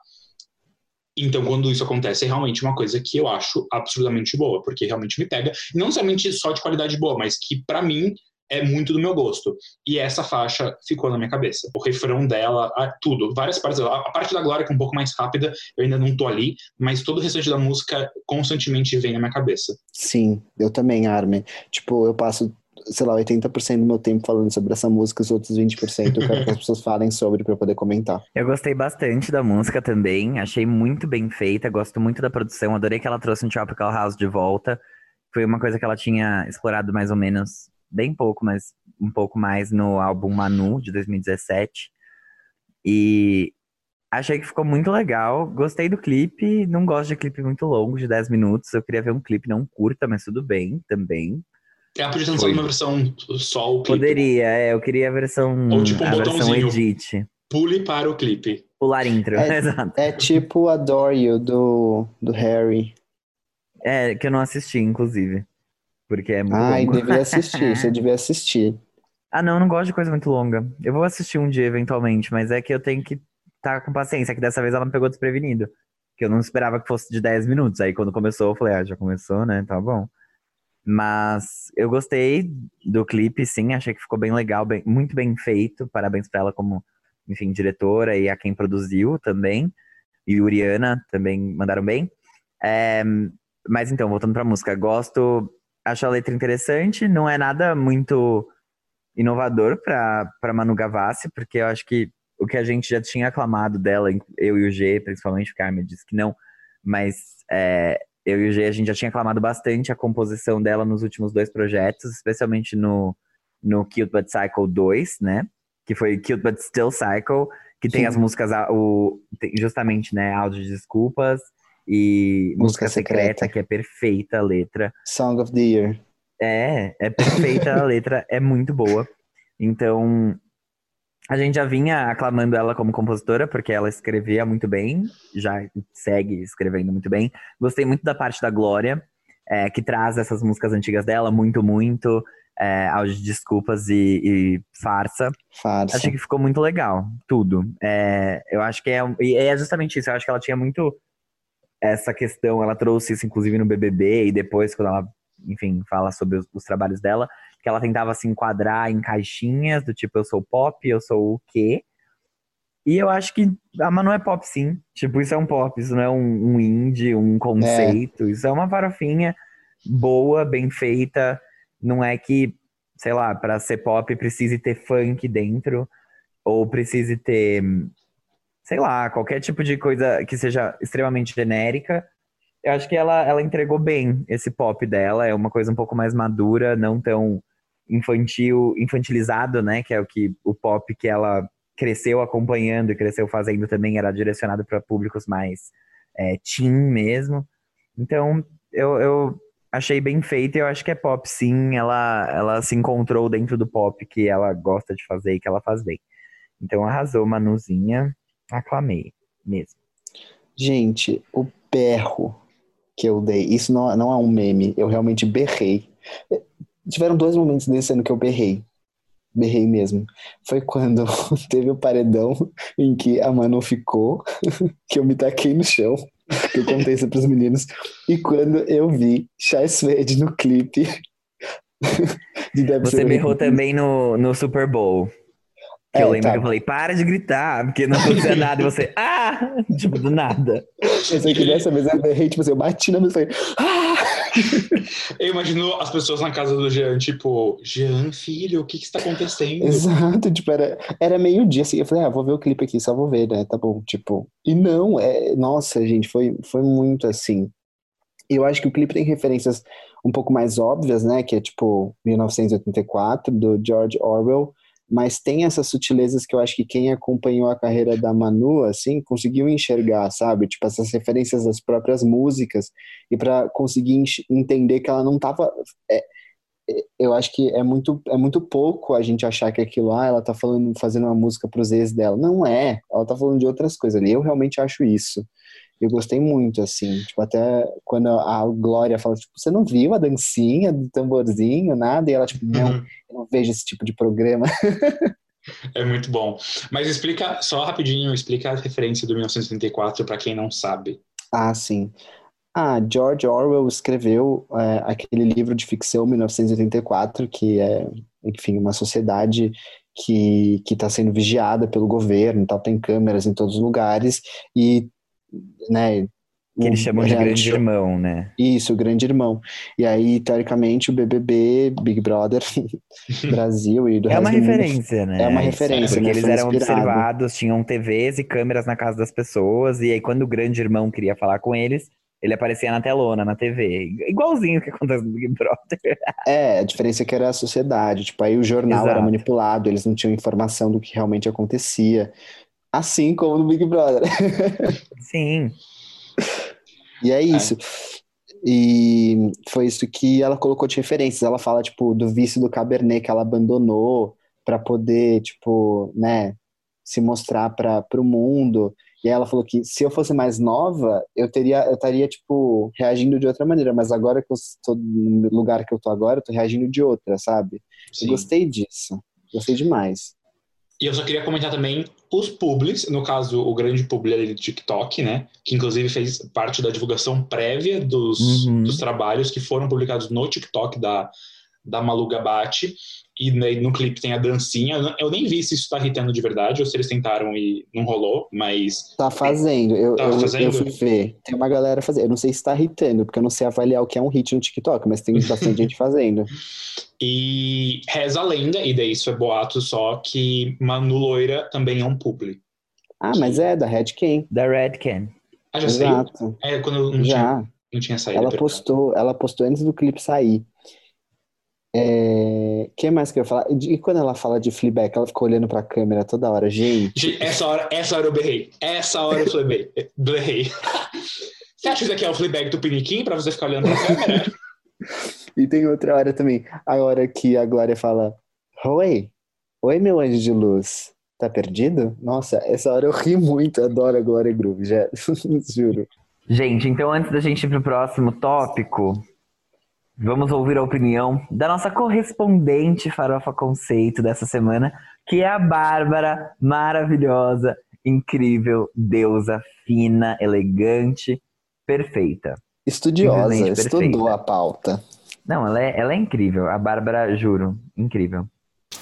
Então, quando isso acontece, é realmente uma coisa que eu acho absurdamente boa, porque realmente me pega. Não somente só de qualidade boa, mas que para mim é muito do meu gosto. E essa faixa ficou na minha cabeça. O refrão dela, tudo, várias partes dela. A parte da Glória, que é um pouco mais rápida, eu ainda não tô ali, mas todo o restante da música constantemente vem na minha cabeça. Sim, eu também, Armin. Tipo, eu passo, sei lá, 80% do meu tempo falando sobre essa música, os outros 20% eu quero que as pessoas falem sobre para eu poder comentar. Eu gostei bastante da música também, achei muito bem feita, gosto muito da produção, adorei que ela trouxe um Tropical House de volta. Foi uma coisa que ela tinha explorado mais ou menos bem pouco, mas um pouco mais no álbum Manu, de 2017. E achei que ficou muito legal. Gostei do clipe. Não gosto de clipe muito longo, de 10 minutos. Eu queria ver um clipe não curta, mas tudo bem também. Ela podia lançar uma versão só o clipe. Poderia, é. Eu queria a versão, Ou tipo um a versão edit. Pule para o clipe. Pular intro, é, *laughs* exato. É tipo Adore You, do, do Harry. É, que eu não assisti, inclusive. Porque é muito Ai, longo. devia *laughs* assistir, você devia assistir. Ah, não, eu não gosto de coisa muito longa. Eu vou assistir um dia eventualmente, mas é que eu tenho que estar tá com paciência, que dessa vez ela me pegou desprevenido. Que eu não esperava que fosse de 10 minutos. Aí quando começou, eu falei, ah, já começou, né? Tá bom. Mas eu gostei do clipe, sim, achei que ficou bem legal, bem, muito bem feito. Parabéns pra ela como, enfim, diretora e a quem produziu também. E Uriana também mandaram bem. É, mas então, voltando pra música, gosto acho a letra interessante, não é nada muito inovador para Manu Gavassi, porque eu acho que o que a gente já tinha aclamado dela, eu e o G, principalmente, o Carmen disse que não, mas é, eu e o G, a gente já tinha aclamado bastante a composição dela nos últimos dois projetos, especialmente no, no Cute But Cycle 2, né? Que foi Cute But Still Cycle, que tem Sim. as músicas, o, justamente, né, áudio de desculpas, e Música, Música secreta, secreta, que é perfeita a letra. Song of the Year. É, é perfeita a letra, é muito boa. Então, A gente já vinha aclamando ela como compositora, porque ela escrevia muito bem, já segue escrevendo muito bem. Gostei muito da parte da Glória, é, que traz essas músicas antigas dela, muito, muito, é, de desculpas e, e farsa. Farsa. Achei que ficou muito legal, tudo. É, eu acho que é, e é justamente isso, eu acho que ela tinha muito essa questão, ela trouxe isso inclusive no BBB e depois quando ela, enfim, fala sobre os, os trabalhos dela, que ela tentava se enquadrar em caixinhas do tipo eu sou pop, eu sou o quê? E eu acho que a Manu é pop sim. Tipo, isso é um pop, isso não é um, um indie, um conceito. Isso é uma farofinha boa, bem feita. Não é que, sei lá, para ser pop precise ter funk dentro, ou precise ter, sei lá, qualquer tipo de coisa que seja extremamente genérica. Eu acho que ela, ela entregou bem esse pop dela. É uma coisa um pouco mais madura, não tão infantil, infantilizado, né? Que é o que o pop que ela cresceu acompanhando e cresceu fazendo também era direcionado para públicos mais é, teen mesmo. Então, eu, eu achei bem feito e eu acho que é pop sim. Ela, ela se encontrou dentro do pop que ela gosta de fazer e que ela faz bem. Então, arrasou, Manuzinha. Aclamei mesmo. Gente, o berro que eu dei, isso não, não é um meme, eu realmente berrei. Tiveram dois momentos nesse ano que eu berrei. Berrei mesmo. Foi quando *laughs* teve o paredão em que a Manu ficou, *laughs* que eu me taquei no chão, que eu contei isso pros meninos. E quando eu vi Chai Suede no clipe *laughs* de Você berrou também no, no Super Bowl. Que É, eu lembro tá. que eu falei, para de gritar, porque não acontecia *laughs* nada. E você, ah! *laughs* Tipo, do nada. Eu sei que dessa vez eu berrei, tipo assim, eu bati na mesa e falei, ah! *laughs* Eu imagino as pessoas na casa do Jean, tipo, Jean, filho, o que que está acontecendo? Exato, tipo, era, era meio-dia, assim, eu falei, ah, vou ver o clipe aqui, só vou ver, né, tá bom, tipo, e não, é, nossa, gente, foi, foi muito assim, eu acho que o clipe tem referências um pouco mais óbvias, né, que é tipo 1984, do George Orwell, mas tem essas sutilezas que eu acho que quem acompanhou a carreira da Manu, assim, conseguiu enxergar, sabe? Tipo, essas referências das próprias músicas, e para conseguir entender que ela não tava. é, é, eu acho que é muito, é muito pouco a gente achar que aquilo, ah, ela tá falando, fazendo uma música pros ex dela. Não é, ela tá falando de outras coisas ali. Eu realmente acho isso. Eu gostei muito, assim, tipo, até quando a Glória fala, tipo, você não viu a dancinha do tamborzinho, nada? E ela, tipo, não, Uhum. eu não vejo esse tipo de programa. *laughs* É muito bom. Mas explica, só rapidinho, explica a referência do 1984 para quem não sabe. Ah, sim. Ah, George Orwell escreveu é, aquele livro de ficção 1984, que é, enfim, uma sociedade que que está sendo vigiada pelo governo, tal, tem câmeras em todos os lugares e, né, Que eles chamam de grande show- irmão, né? Isso, o grande irmão. E aí, teoricamente, o BBB, Big Brother, *laughs* Brasil e do É uma do mundo referência, né? É uma referência, Porque né? eles Foi eram inspirado. observados, tinham TVs e câmeras na casa das pessoas, e aí quando o grande irmão queria falar com eles, ele aparecia na telona, na TV. Igualzinho o que acontece no Big Brother. É, a diferença é que era a sociedade. Tipo, aí o jornal era Exato. manipulado, eles não tinham informação do que realmente acontecia. Assim como no Big Brother. Sim. *laughs* E é isso. E foi isso que ela colocou de referências. Ela fala, tipo, do vício do Cabernet que ela abandonou para poder, tipo, né, se mostrar para o mundo. E aí ela falou que se eu fosse mais nova, eu teria, eu estaria, tipo, reagindo de outra maneira. Mas agora que eu estou no lugar que eu tô agora, eu tô reagindo de outra, sabe? Sim. Eu gostei disso. Gostei demais. E eu só queria comentar também os publis, no caso, o grande publi ali do TikTok, né? Que inclusive fez parte da divulgação prévia dos, Uhum. dos trabalhos que foram publicados no TikTok da, da Malu Gabate. E né, no clipe tem a dancinha. Eu nem vi se isso tá irritando de verdade ou se eles tentaram e não rolou, mas Tá fazendo. Eu, Tá eu, fazendo? eu fui ver. Tem uma galera fazendo. Eu não sei se tá irritando, porque eu não sei avaliar o que é um hit no TikTok, mas tem bastante gente *laughs* fazendo. E reza a lenda, e daí isso é boato só, que Manu Loira também é um publi. Ah, mas é da Red Ken. Da Red Can. Ah, já saiu? Exato. É, quando eu não tinha, Já. não tinha saído. Ela postou, ela postou antes do clipe sair. É... que mais que eu ia falar? E quando ela fala de Fleabag, ela ficou olhando pra câmera toda hora. Gente, essa hora, essa hora eu berrei. Essa hora eu flebei. *laughs* berrei. Você acha que isso aqui é o Fleabag do Piniquim pra você ficar olhando pra câmera? *laughs* e tem outra hora também. A hora que a Glória fala: Oi, oi, meu anjo de luz. Tá perdido? Nossa, essa hora eu ri muito, adoro a Glória Groove, já, *laughs* juro. Gente, então antes da gente ir pro próximo tópico, vamos ouvir a opinião da nossa correspondente Farofa Conceito dessa semana, que é a Bárbara, maravilhosa, incrível, deusa, fina, elegante, perfeita. Estudiosa, estudou perfeita. a pauta. Não, ela é, ela é incrível. A Bárbara, juro, incrível.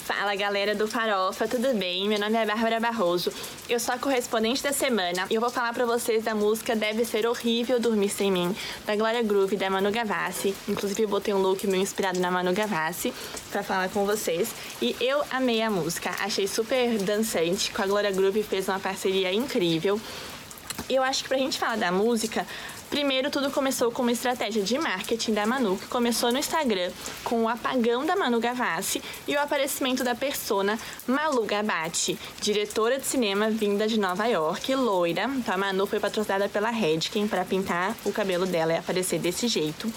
Fala galera do Farofa, tudo bem? Meu nome é Bárbara Barroso, eu sou a correspondente da semana e eu vou falar pra vocês da música Deve Ser Horrível Dormir Sem Mim, da Glória Groove da Manu Gavassi. Inclusive eu botei um look meu inspirado na Manu Gavassi pra falar com vocês. E eu amei a música, achei super dançante, com a Glória Groove fez uma parceria incrível. E eu acho que pra gente falar da música, primeiro tudo começou com uma estratégia de marketing da Manu, que começou no Instagram com o apagão da Manu Gavassi e o aparecimento da persona Malu Gabatti, diretora de cinema vinda de Nova York, loira. Então a Manu foi patrocinada pela Redken para pintar o cabelo dela e aparecer desse jeito.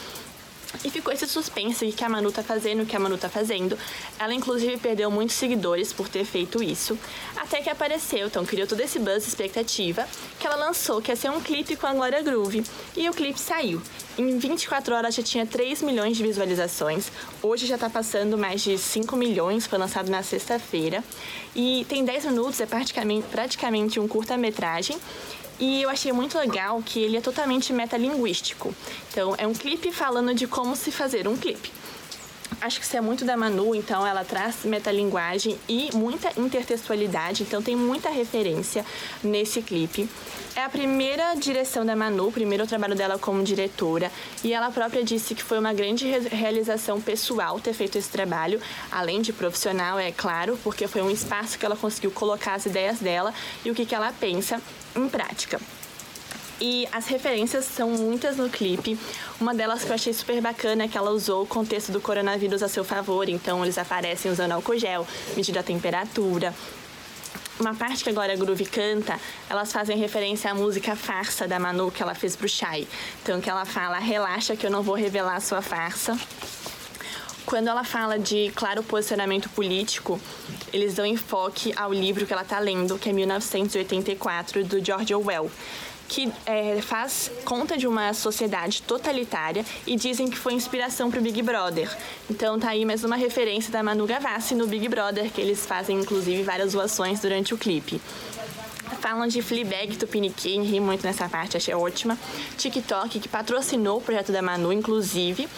E ficou esse suspense de que a Manu tá fazendo o que a Manu tá fazendo. Ela, inclusive, perdeu muitos seguidores por ter feito isso. Até que apareceu, então criou todo esse buzz expectativa, que ela lançou que ia ser um clipe com a Glória Groove. E o clipe saiu. Em 24 horas já tinha 3 milhões de visualizações. Hoje já tá passando mais de 5 milhões, foi lançado na sexta-feira. E tem 10 minutos, é praticamente, praticamente um curta-metragem. E eu achei muito legal que ele é totalmente metalinguístico. Então, é um clipe falando de como se fazer um clipe. Acho que isso é muito da Manu, então ela traz metalinguagem e muita intertextualidade, então tem muita referência nesse clipe. É a primeira direção da Manu, o primeiro trabalho dela como diretora, e ela própria disse que foi uma grande re- realização pessoal ter feito esse trabalho, além de profissional, é claro, porque foi um espaço que ela conseguiu colocar as ideias dela e o que, que ela pensa em prática. E as referências são muitas no clipe. Uma delas que eu achei super bacana é que ela usou o contexto do coronavírus a seu favor. Então, eles aparecem usando álcool gel, medindo a temperatura. Uma parte que a Glória Groove canta, elas fazem referência à música Farsa da Manu que ela fez pro Shai. Então, que ela fala, relaxa que eu não vou revelar a sua farsa. Quando ela fala de claro posicionamento político, eles dão enfoque ao livro que ela está lendo, que é 1984, do George Orwell, que é, faz conta de uma sociedade totalitária e dizem que foi inspiração para o Big Brother. Então tá aí mais uma referência da Manu Gavassi no Big Brother, que eles fazem inclusive várias zoações durante o clipe. Falam de Fleabag, Tupiniquim, ri muito nessa parte, achei ótima. TikTok, que patrocinou o projeto da Manu, inclusive.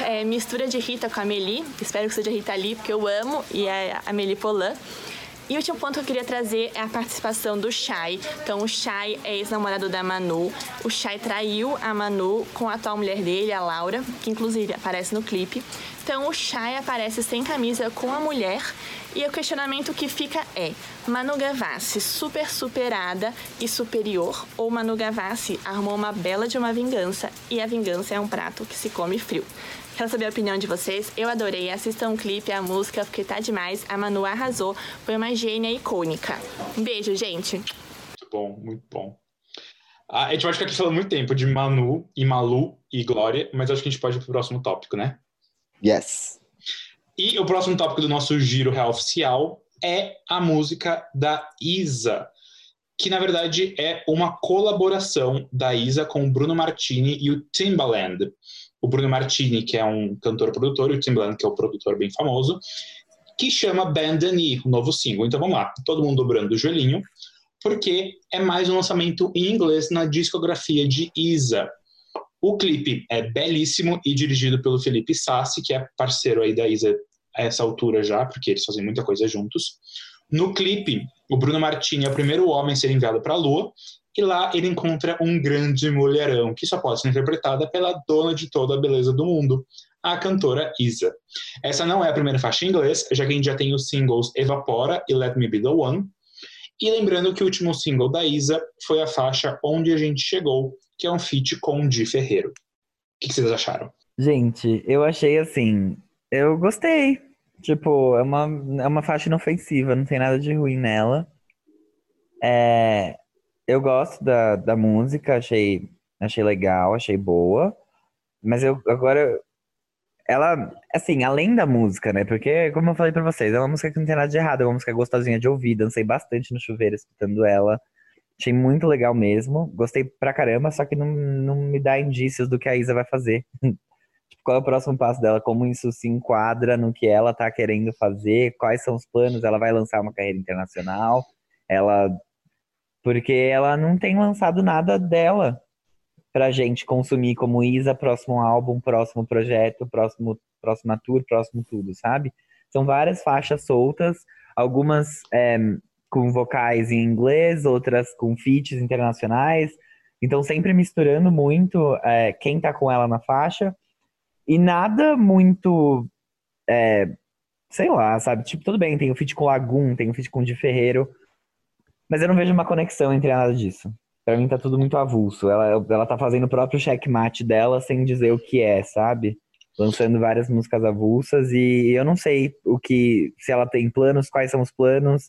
É, mistura de Rita com a Amelie, espero que seja Rita Lee, porque eu amo, e é a Amelie Polan. E o último ponto que eu queria trazer é a participação do Shai. Então, o Shai é ex-namorado da Manu. O Shai traiu a Manu com a atual mulher dele, a Laura, que inclusive aparece no clipe. Então, o Shai aparece sem camisa com a mulher. E o questionamento que fica é: Manu Gavassi super superada e superior? Ou Manu Gavassi armou uma bela de uma vingança e a vingança é um prato que se come frio? Quero saber a opinião de vocês. Eu adorei. Assistam o clipe, a música, porque tá demais. A Manu arrasou. Foi uma gênia icônica. Um beijo, gente. Muito bom, muito bom. Ah, a gente vai ficar aqui falando muito tempo de Manu e Malu e Glória, mas acho que a gente pode ir pro próximo tópico, né? Yes. E o próximo tópico do nosso giro real oficial é a música da Isa, que na verdade é uma colaboração da Isa com o Bruno Martini e o Timbaland. O Bruno Martini, que é um cantor-produtor, e o Timbaland, que é um produtor bem famoso, que chama the Knee, o novo single. Então vamos lá, todo mundo dobrando o joelhinho, porque é mais um lançamento em inglês na discografia de Isa. O clipe é belíssimo e dirigido pelo Felipe Sassi, que é parceiro aí da Isa a essa altura já, porque eles fazem muita coisa juntos. No clipe, o Bruno Martini é o primeiro homem a ser enviado para a Lua, e lá ele encontra um grande mulherão, que só pode ser interpretada pela dona de toda a beleza do mundo, a cantora Isa. Essa não é a primeira faixa em inglês, já que a gente já tem os singles Evapora e Let Me Be The One. E lembrando que o último single da Isa foi a faixa Onde a Gente Chegou, que é um feat com o Di Ferreiro. O que vocês acharam? Gente, eu achei assim. Eu gostei. Tipo, é uma, é uma faixa inofensiva, não tem nada de ruim nela. É, eu gosto da, da música, achei, achei legal, achei boa. Mas eu agora ela, assim, além da música, né? Porque, como eu falei pra vocês, é uma música que não tem nada de errado, é uma música gostosinha de ouvir, dancei bastante no chuveiro escutando ela. Achei muito legal mesmo. Gostei pra caramba, só que não, não me dá indícios do que a Isa vai fazer. *laughs* tipo, qual é o próximo passo dela? Como isso se enquadra no que ela tá querendo fazer? Quais são os planos? Ela vai lançar uma carreira internacional? Ela. Porque ela não tem lançado nada dela pra gente consumir como Isa, próximo álbum, próximo projeto, próximo, próxima tour, próximo tudo, sabe? São várias faixas soltas, algumas é, com vocais em inglês, outras com feats internacionais. Então, sempre misturando muito é, quem tá com ela na faixa. E nada muito. É, sei lá, sabe? Tipo, tudo bem, tem o feat com Lagoon, tem o feat com Di Ferreiro. Mas eu não vejo uma conexão entre nada disso. Pra mim tá tudo muito avulso. Ela, ela tá fazendo o próprio checkmate dela sem dizer o que é, sabe? Lançando várias músicas avulsas e eu não sei o que. Se ela tem planos, quais são os planos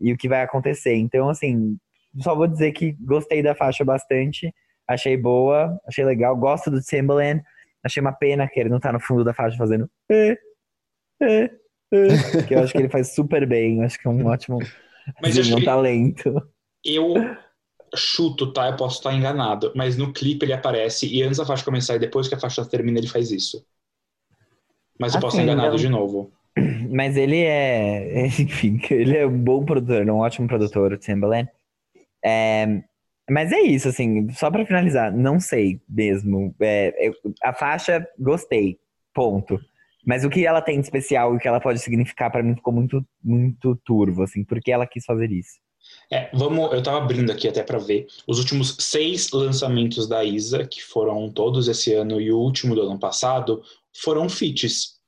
e o que vai acontecer. Então, assim, só vou dizer que gostei da faixa bastante. Achei boa, achei legal. Gosto do Timbaland. Achei uma pena que ele não tá no fundo da faixa fazendo. É, é, é, que eu acho que ele faz super bem. Acho que é um ótimo. Mas eu assim, acho um talento. Eu chuto, tá? Eu posso estar enganado. Mas no clipe ele aparece e antes da faixa começar e depois que a faixa termina, ele faz isso. Mas eu posso estar Assim, enganado não. de novo. *clears throat* Mas ele é, *laughs* enfim, ele é um bom produtor, um ótimo produtor, o Timbaland. É, mas é isso, assim, só pra finalizar, não sei mesmo. É, eu- a faixa, gostei, ponto. Mas o que ela tem de especial e o que ela pode significar pra mim ficou muito, muito turvo, assim, porque ela quis fazer isso. É, vamos, eu tava abrindo aqui até pra ver os últimos seis lançamentos da Isa, que foram todos esse ano e o último do ano passado, foram feats.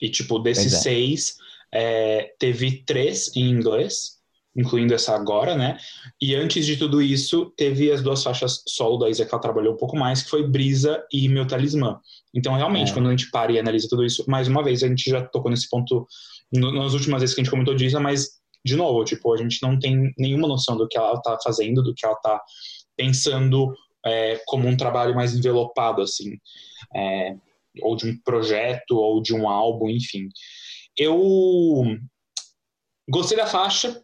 E, tipo, desses é. seis, é, teve três em inglês, incluindo essa agora, né? E antes de tudo isso, teve as duas faixas solo da Isa que ela trabalhou um pouco mais, que foi Brisa e Meu Talismã. Então, realmente, É. quando a gente para e analisa tudo isso, mais uma vez, a gente já tocou nesse ponto no- nas últimas vezes que a gente comentou de Isa, mas de novo, tipo, a gente não tem nenhuma noção do que ela tá fazendo, do que ela tá pensando é, como um trabalho mais envelopado, assim, é, ou de um projeto, ou de um álbum, enfim. Eu gostei da faixa,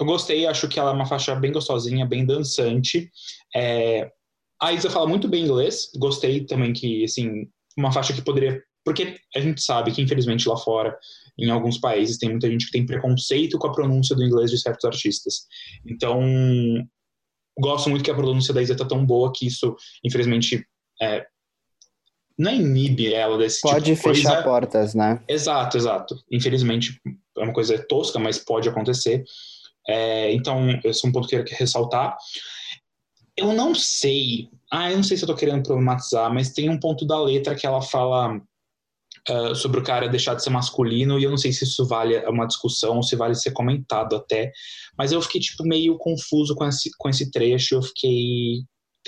eu gostei, acho que ela é uma faixa bem gostosinha, bem dançante. É, a Isa fala muito bem inglês, gostei também que, assim, uma faixa que poderia. Porque a gente sabe que, infelizmente, lá fora, em alguns países, tem muita gente que tem preconceito com a pronúncia do inglês de certos artistas. Então, gosto muito que a pronúncia da Isa tá tão boa que isso, infelizmente, é, não inibe ela desse Pode tipo de coisa. fechar portas, né? Exato, exato. Infelizmente, é uma coisa tosca, mas pode acontecer. É, então, esse é um ponto que eu queria ressaltar. Eu não sei, ah, eu não sei se eu tô querendo problematizar, mas tem um ponto da letra que ela fala ah, sobre o cara deixar de ser masculino, e eu não sei se isso vale uma discussão ou se vale ser comentado até. Mas eu fiquei, tipo, meio confuso com esse, com esse trecho, eu fiquei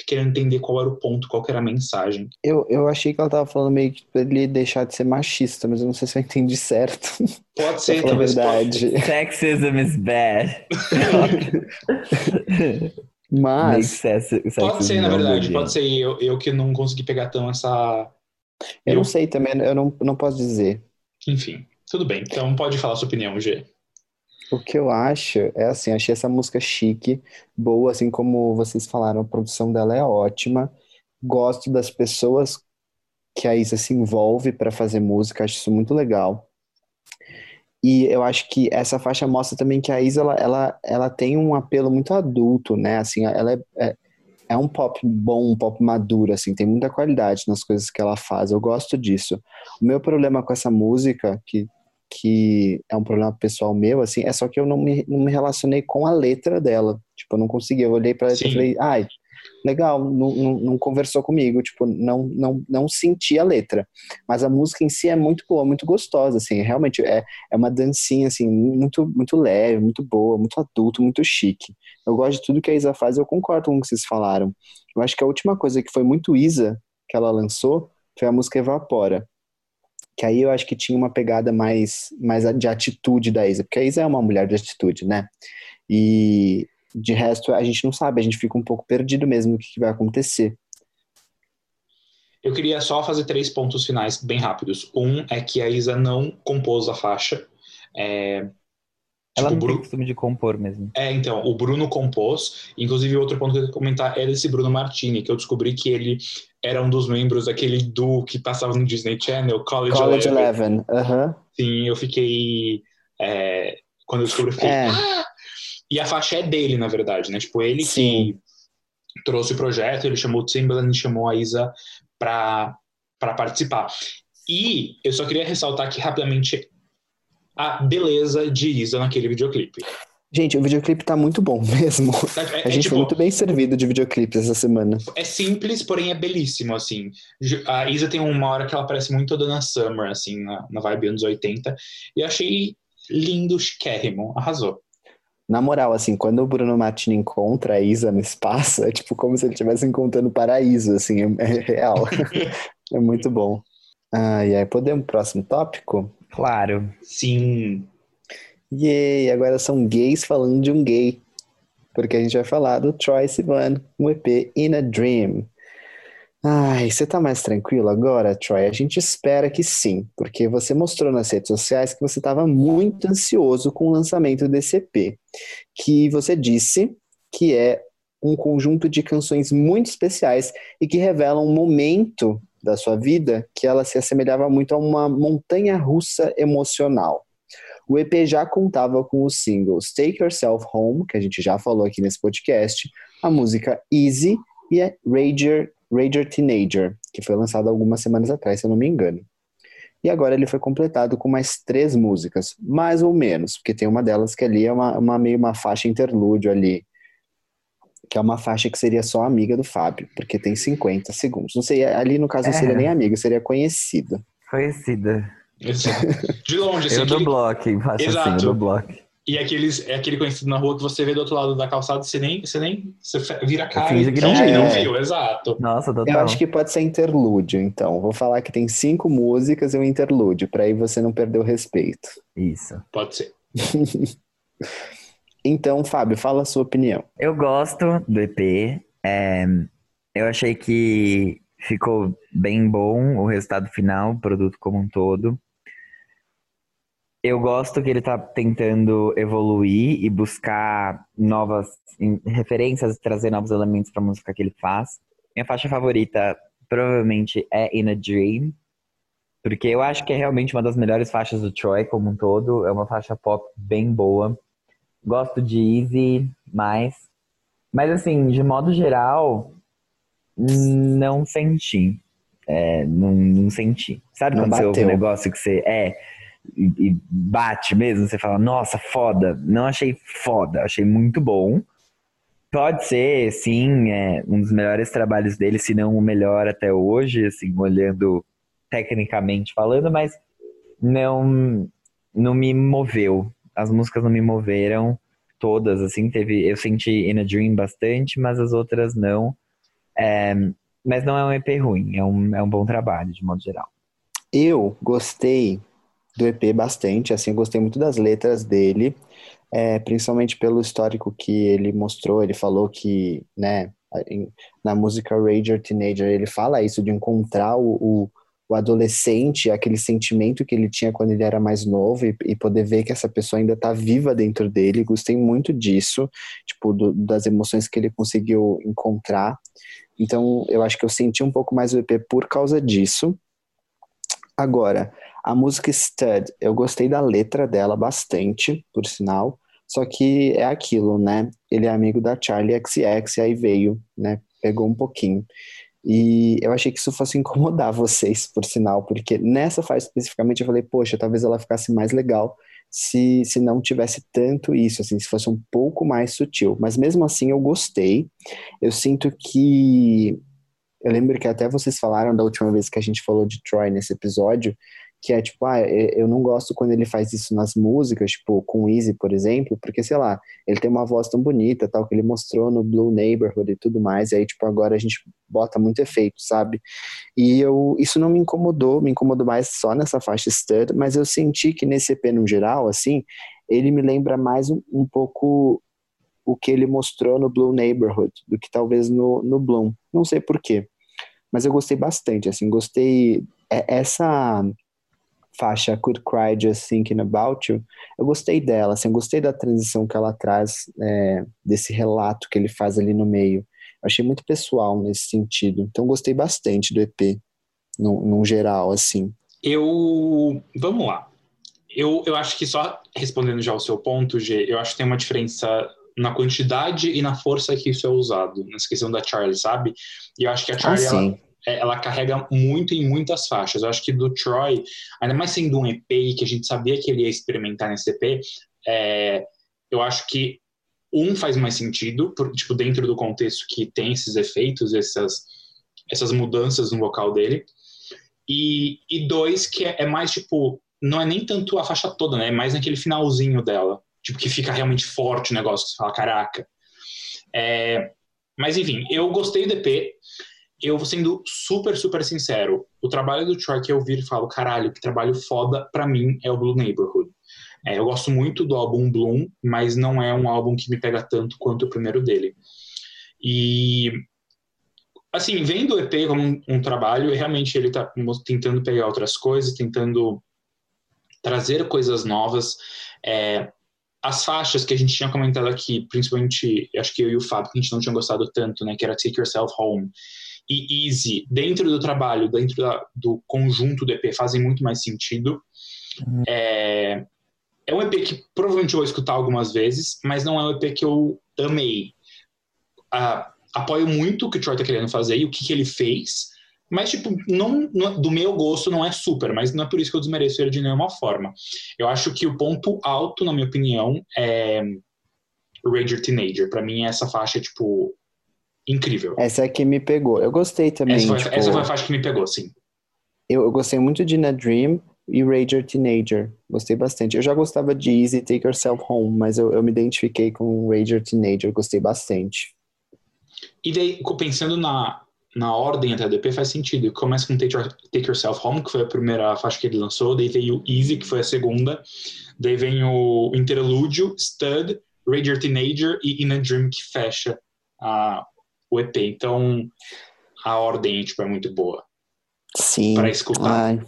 querendo entender qual era o ponto, qual que era a mensagem. Eu, eu achei que ela tava falando meio que pra ele deixar de ser machista, mas eu não sei se eu entendi certo. Pode ser, *laughs* talvez. verdade. Sexism is bad. *laughs* Mas sexism Pode ser, na verdade, pode ser eu, eu que não consegui pegar tão essa. eu Eu- não sei também, eu não, não posso dizer. Enfim, tudo bem. Então pode falar a sua opinião, G. O que eu acho é assim, achei essa música chique, boa, assim como vocês falaram, a produção dela é ótima. Gosto das pessoas que a Isa se envolve para fazer música, acho isso muito legal. E eu acho que essa faixa mostra também que a Isa ela, ela, ela tem um apelo muito adulto, né? Assim, ela é, é, é um pop bom, um pop maduro, assim, tem muita qualidade nas coisas que ela faz. Eu gosto disso. O meu problema com essa música, que que é um problema pessoal meu, assim, é só que eu não me, não me relacionei com a letra dela. Tipo, eu não consegui. Eu olhei pra letra e Sim. falei, ai, legal, não, não, não conversou comigo, tipo, não, não, não senti a letra. Mas a música em si é muito boa, muito gostosa, assim, realmente é, é uma dancinha, assim, muito, muito leve, muito boa, muito adulto, muito chique. Eu gosto de tudo que a Isa faz, eu concordo com o que vocês falaram. Eu acho que a última coisa que foi muito Isa que ela lançou foi a música Evapora. Que aí eu acho que tinha uma pegada mais, mais de atitude da Isa, porque a Isa é uma mulher de atitude, né? E de resto a gente não sabe, a gente fica um pouco perdido mesmo o que, que vai acontecer. Eu queria só fazer três pontos finais bem rápidos. Um é que a Isa não compôs a faixa. É, Ela tipo, não tem Bru- costume de compor mesmo. É, então, o Bruno compôs. Inclusive, outro ponto que eu queria comentar é desse Bruno Martini, que eu descobri que ele era um dos membros daquele duo que passava no Disney Channel, College, College Eleven. Aham. Sim, eu fiquei. é, quando eu descobri, eu fiquei. É. "Ah!" E a faixa é dele, na verdade, né? Tipo, ele Sim. que trouxe o projeto, ele chamou o Timbaland, chamou a Isa pra, pra participar. E eu só queria ressaltar aqui rapidamente a beleza de Isa naquele videoclipe. Gente, o videoclipe tá muito bom *laughs* mesmo. É, A é, gente tipo, foi muito bem servido de videoclipes essa semana. é simples, porém é belíssimo, assim. A Isa tem uma hora que ela parece muito a Donna Summer, assim, na, na vibe anos 80. E eu achei lindo, chiquérrimo. Arrasou. Na moral, assim, quando o Bruno Martini encontra a Isa no espaço, é tipo como se ele estivesse encontrando o paraíso, assim, é, é real. *laughs* é muito bom. Ah, e aí, podemos pro próximo tópico? Claro. Sim. Yay, agora são gays falando de um gay. Porque a gente vai falar do Troy Sivan, um EP In a Dream. Ai, você tá mais tranquilo agora, Troy? A gente espera que sim, porque você mostrou nas redes sociais que você estava muito ansioso com o lançamento desse EP, que você disse que é um conjunto de canções muito especiais e que revelam um momento da sua vida que ela se assemelhava muito a uma montanha russa emocional. O EP já contava com os singles Take Yourself Home, que a gente já falou aqui nesse podcast, a música Easy e a Rager, Rager Teenager, que foi lançada algumas semanas atrás, se eu não me engano. E agora ele foi completado com mais três músicas, mais ou menos, porque tem uma delas que ali é uma, uma meio uma faixa interlúdio ali, que é uma faixa que seria só amiga do Fábio, porque tem 50 segundos. Não sei, ali no caso não É. seria nem amiga, seria conhecida. Conhecida. Exato. De longe, assim. Eu do aquele- bloco, faço assim, Exato. eu do bloco. E aqueles, é aquele conhecido na rua que você vê do outro lado da calçada, você nem, você nem você vira a cara finge que não que não viu. viu, exato. Nossa, total. Eu acho que pode ser interlúdio, então. Vou falar que tem cinco músicas e um interlúdio, para aí você não perder o respeito. Isso. Pode ser. *laughs* Então, Fábio, fala a sua opinião. Eu gosto do EP. é, eu achei que ficou bem bom o resultado final, o produto como um todo. Eu gosto que ele tá tentando evoluir e buscar novas referências, trazer novos elementos para a música que ele faz. Minha faixa favorita provavelmente é In a Dream, porque eu acho que é realmente uma das melhores faixas do Troy como um todo. É uma faixa pop bem boa. Gosto de Easy mais. Mas assim, de modo geral, não senti. É, não, não senti. Sabe Não quando você ouve um bateu. negócio que você é e, bate mesmo? Você fala, nossa, foda. Não achei foda, achei muito bom. Pode ser, sim, é um dos melhores trabalhos dele, se não o melhor até hoje, assim, olhando tecnicamente falando, mas não, não me moveu. As músicas não me moveram todas, assim, teve, eu senti In a Dream bastante, mas as outras não. É, mas não é um EP ruim, é um, é um bom trabalho, de modo geral. Eu gostei do EP bastante, assim, gostei muito das letras dele, é, principalmente pelo histórico que ele mostrou. Ele falou que, né, na música Rager Teenager, ele fala isso de encontrar o, o, adolescente, aquele sentimento que ele tinha quando ele era mais novo e, e poder ver que essa pessoa ainda tá viva dentro dele. Gostei muito disso, tipo, do- das emoções que ele conseguiu encontrar. Então, eu acho que eu senti um pouco mais o EP por causa disso. Agora, a música Stud, eu gostei da letra dela bastante, por sinal. Só que é aquilo, né? Ele é amigo da Charlie XX, aí veio, né? Pegou um pouquinho. E eu achei que isso fosse incomodar *laughs* vocês, por sinal, porque nessa fase especificamente eu falei, poxa, talvez ela ficasse mais legal se, se não tivesse tanto isso, assim, se fosse um pouco mais sutil. Mas mesmo assim eu gostei. Eu sinto que. Eu lembro que até vocês falaram da última vez que a gente falou de Troy nesse episódio, que é tipo, ah, eu não gosto quando ele faz isso nas músicas, tipo, com Easy, por exemplo, porque, sei lá, ele tem uma voz tão bonita, tal, que ele mostrou no Blue Neighborhood e tudo mais, e aí, tipo, agora a gente bota muito efeito, sabe? E eu, isso não me incomodou, me incomodou mais só nessa faixa Stud, mas eu senti que nesse EP no geral, assim, ele me lembra mais um, um pouco o que ele mostrou no Blue Neighborhood do que talvez no, no Bloom. Não sei por quê. mas eu gostei bastante, assim, gostei é, essa faixa Could Cry Just Thinking About You, eu gostei dela, assim, eu gostei da transição que ela traz, é, desse relato que ele faz ali no meio. Eu achei muito pessoal nesse sentido, então gostei bastante do EP, no, no geral, assim. Eu. Vamos lá. Eu, eu acho que só respondendo já ao seu ponto, G, eu acho que tem uma diferença na quantidade e na força que isso é usado, nessa questão da Charlie, sabe? E eu acho que a Charlie, ah, ela, ela, carrega muito em muitas faixas. Eu acho que do Troy, ainda mais sendo um EP que a gente sabia que ele ia experimentar nesse EP, é, eu acho que um faz mais sentido, por, tipo, dentro do contexto que tem esses efeitos, essas, essas mudanças no vocal dele. E, e dois, que é, é mais tipo, não é nem tanto a faixa toda, né? É mais naquele finalzinho dela. Tipo, que fica realmente forte o negócio, que você fala, caraca. É, mas enfim, eu gostei do EP. Eu sendo super, super sincero. O trabalho do Troy que eu vi e falo, caralho, que trabalho foda pra mim é o Blue Neighborhood. É, eu gosto muito do álbum Bloom, mas não é um álbum que me pega tanto quanto o primeiro dele. E assim, vendo o EP como um, um trabalho, realmente ele tá tentando pegar outras coisas, tentando trazer coisas novas. É, as faixas que a gente tinha comentado aqui, principalmente, acho que eu e o Fábio, que a gente não tinha gostado tanto, né, que era Take Yourself Home e Easy, dentro do trabalho, dentro da, do conjunto do EP, fazem muito mais sentido. Uhum. É, é um EP que provavelmente eu vou escutar algumas vezes, mas não é um EP que eu amei. Ah, apoio muito o que o Troy tá querendo fazer e o que, que ele fez, mas, tipo, não, não, do meu gosto não é super, mas não é por isso que eu desmereço ele de nenhuma forma. Eu acho que o ponto alto, na minha opinião, é Rager Teenager. Para mim, essa faixa é, tipo, incrível. Essa é que me pegou. Eu gostei também. Essa foi, tipo, essa foi a faixa que me pegou, sim. Eu, eu gostei muito de Na Dream e Rager Teenager. Gostei bastante. Eu já gostava de Easy Take Yourself Home, mas eu, eu me identifiquei com Rager Teenager. Gostei bastante. E daí, pensando na, na ordem até do EP faz sentido. Começa com Take, Your, Take, Yourself Home, que foi a primeira faixa que ele lançou, daí veio o Easy, que foi a segunda, daí vem o Interlúdio, Stud, Rager Teenager e In a Dream, que fecha uh, o EP. Então, a ordem tipo, é muito boa. Sim. Para escutar. Ai,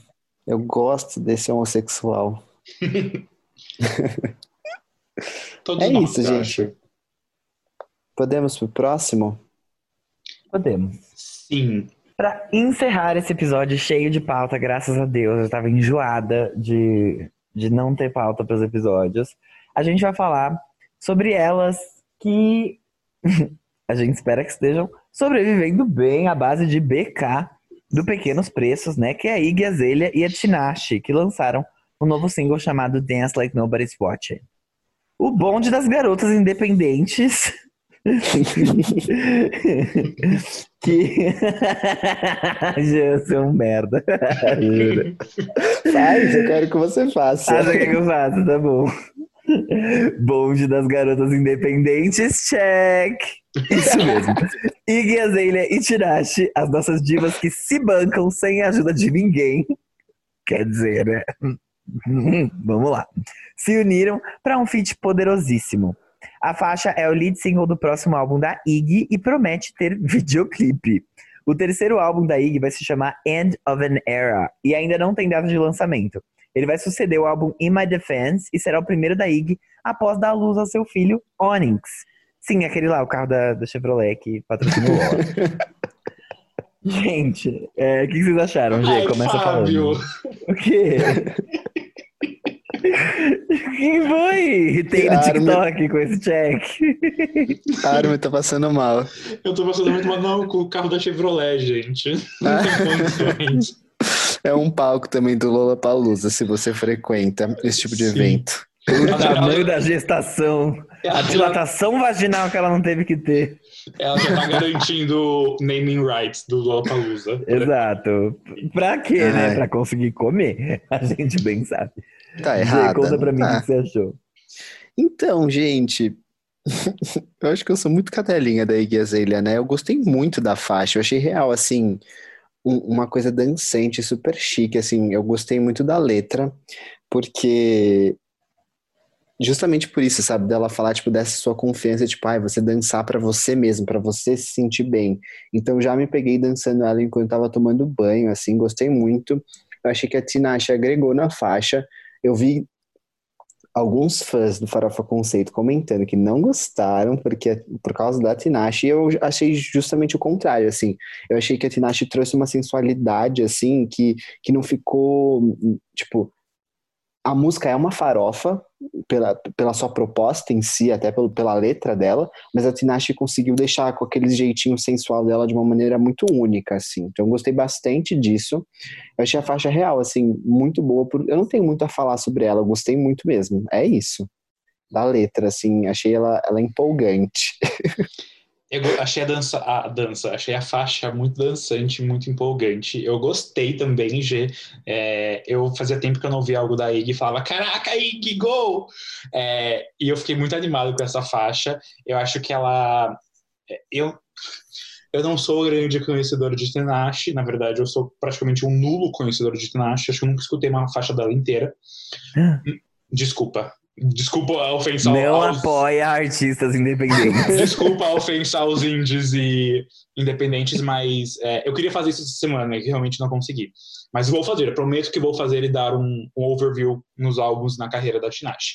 eu gosto desse homossexual. *laughs* é nós, isso, gente. Acho. Podemos pro próximo? Podemos. Sim. Para encerrar esse episódio cheio de pauta, graças a Deus, eu estava enjoada de, de não ter pauta para os episódios. A gente vai falar sobre elas que *laughs* a gente espera que estejam sobrevivendo bem à base de BK do Pequenos Preços, né? Que é a Iggy Azalea e a Tinashe, que lançaram um novo single chamado Dance Like Nobody's Watching. O bonde das garotas independentes *laughs* que. *laughs* Já sou um merda. *laughs* Faz, eu quero que você faça. Ah, você quer que eu faça? Tá bom. *laughs* Bonde das garotas independentes, check! Isso mesmo. Iggy Azalea e Tirashi, as nossas divas que se bancam sem a ajuda de ninguém. Quer dizer, né? *laughs* Vamos lá. Se uniram para um feat poderosíssimo. A faixa é o lead single do próximo álbum da Iggy e promete ter *laughs* videoclipe. O terceiro álbum da Iggy vai se chamar End of an Era e ainda não tem data de lançamento. Ele vai suceder o álbum In My Defense e será o primeiro da Iggy após dar luz ao seu filho Onyx. Sim, aquele lá, o carro da, da Chevrolet que patrocina *laughs* o Gente, é, o que vocês acharam, Gê? Começa Fábio. falando. O quê? Quem foi? Tem no TikTok com esse check. A Armin tá passando mal. Eu tô passando muito mal não, com o carro da Chevrolet, gente. Ah. *laughs* É um palco também do Lola Palusa, se você frequenta esse tipo de Sim. evento. O tamanho da gestação, a dilatação vaginal que ela não teve que ter. Ela já tá garantindo naming rights do Lollapalooza. Exato. Pra quê, né? Ai. né? Pra conseguir comer. A gente bem sabe. Tá errado. Conta pra mim o tá. que você achou. Então, gente, *laughs* eu acho que eu sou muito cadelinha da Iggy Azalea, né? Eu gostei muito da faixa, eu achei real, assim, um, uma coisa dançante, super chique, assim, eu gostei muito da letra, porque justamente por isso, sabe, dela falar tipo dessa sua confiança, tipo, ai, você dançar pra você mesmo, pra você se sentir bem. Então já me peguei dançando ela enquanto tava tomando banho, assim, gostei muito. Eu achei que a Tinashe agregou na faixa. Eu vi alguns fãs do Farofa Conceito comentando que não gostaram porque por causa da Tinashe, eu achei justamente o contrário, assim. Eu achei que a Tinashe trouxe uma sensualidade assim que que não ficou tipo a música é uma farofa pela, pela sua proposta em si, até pelo, pela letra dela, mas a Tinashe conseguiu deixar com aquele jeitinho sensual dela de uma maneira muito única, assim. Então eu gostei bastante disso. Eu achei a faixa real, assim, muito boa. Por... Eu não tenho muito a falar sobre ela, eu gostei muito mesmo. É isso. Da letra, assim, achei ela, ela empolgante. *laughs* Eu achei a dança, a dança, achei a faixa muito dançante, muito empolgante. Eu gostei também, G. É, eu fazia tempo que eu não via algo da Ig e falava, caraca, Ig, gol! É, e eu fiquei muito animado com essa faixa. Eu acho que ela. É, eu, eu não sou grande conhecedor de Tenache, na verdade, eu sou praticamente um nulo conhecedor de Tenache. Acho que eu nunca escutei uma faixa dela inteira. Desculpa, Desculpa a ofensa Não aos... apoia artistas independentes. *laughs* Desculpa a ofensa aos indies e independentes, mas é, eu queria fazer isso essa semana e realmente não consegui. Mas vou fazer, eu prometo que vou fazer e dar um, um overview nos álbuns na carreira da Tinashe.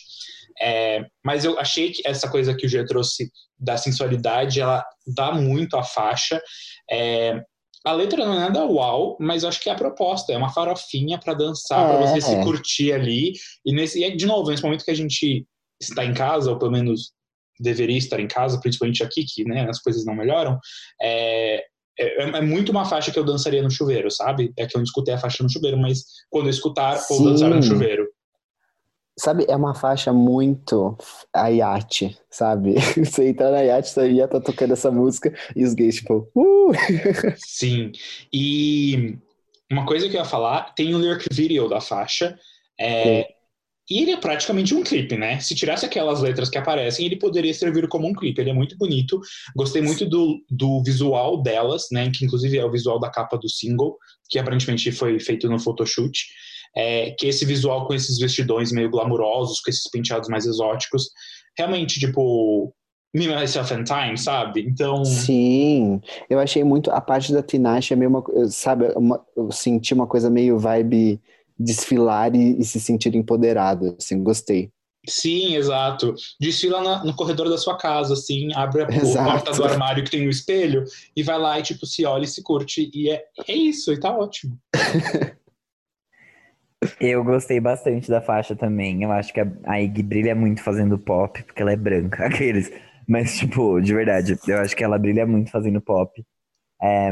É, mas eu achei que essa coisa que o G trouxe da sensualidade, ela dá muito à faixa. É, a letra não é nada uau, mas acho que é a proposta, é uma farofinha para dançar, é, para você é. se curtir ali. E, nesse, e, de novo, nesse momento que a gente está em casa, ou pelo menos deveria estar em casa, principalmente aqui, que né, as coisas não melhoram, é, é, é, muito uma faixa que eu dançaria no chuveiro, sabe? É que eu não escutei a faixa no chuveiro, mas quando eu escutar, Sim. vou dançar no chuveiro. Sabe, é uma faixa muito a iate, sabe? *laughs* Você entra na iate, você ia tá tocando essa música e os gays, tipo, uh! *laughs* Sim. E uma coisa que eu ia falar, tem o lyric video da faixa. É, e ele é praticamente um clipe, né? Se tirasse aquelas letras que aparecem, ele poderia servir como um clipe. Ele é muito bonito. Gostei muito do, do visual delas, né? Que inclusive é o visual da capa do single, que aparentemente foi feito no photoshoot é, que esse visual com esses vestidões meio glamurosos, com esses penteados mais exóticos, realmente, tipo, Me, Myself and Time, sabe? Então... Sim, eu achei muito, a parte da Tinashe é meio uma, sabe, uma, eu senti uma coisa meio vibe desfilar e, e se sentir empoderado, assim, gostei. Sim, exato. Desfila na, no corredor da sua casa, assim, abre a exato. porta do armário que tem o um espelho e vai lá e, tipo, se olha e se curte. E é, é isso, e tá ótimo. *laughs* Eu gostei bastante da faixa também. Eu acho que a, a Iggy brilha muito fazendo pop, porque ela é branca, *laughs* aqueles. Mas, tipo, de verdade, eu acho que ela brilha muito fazendo pop. É,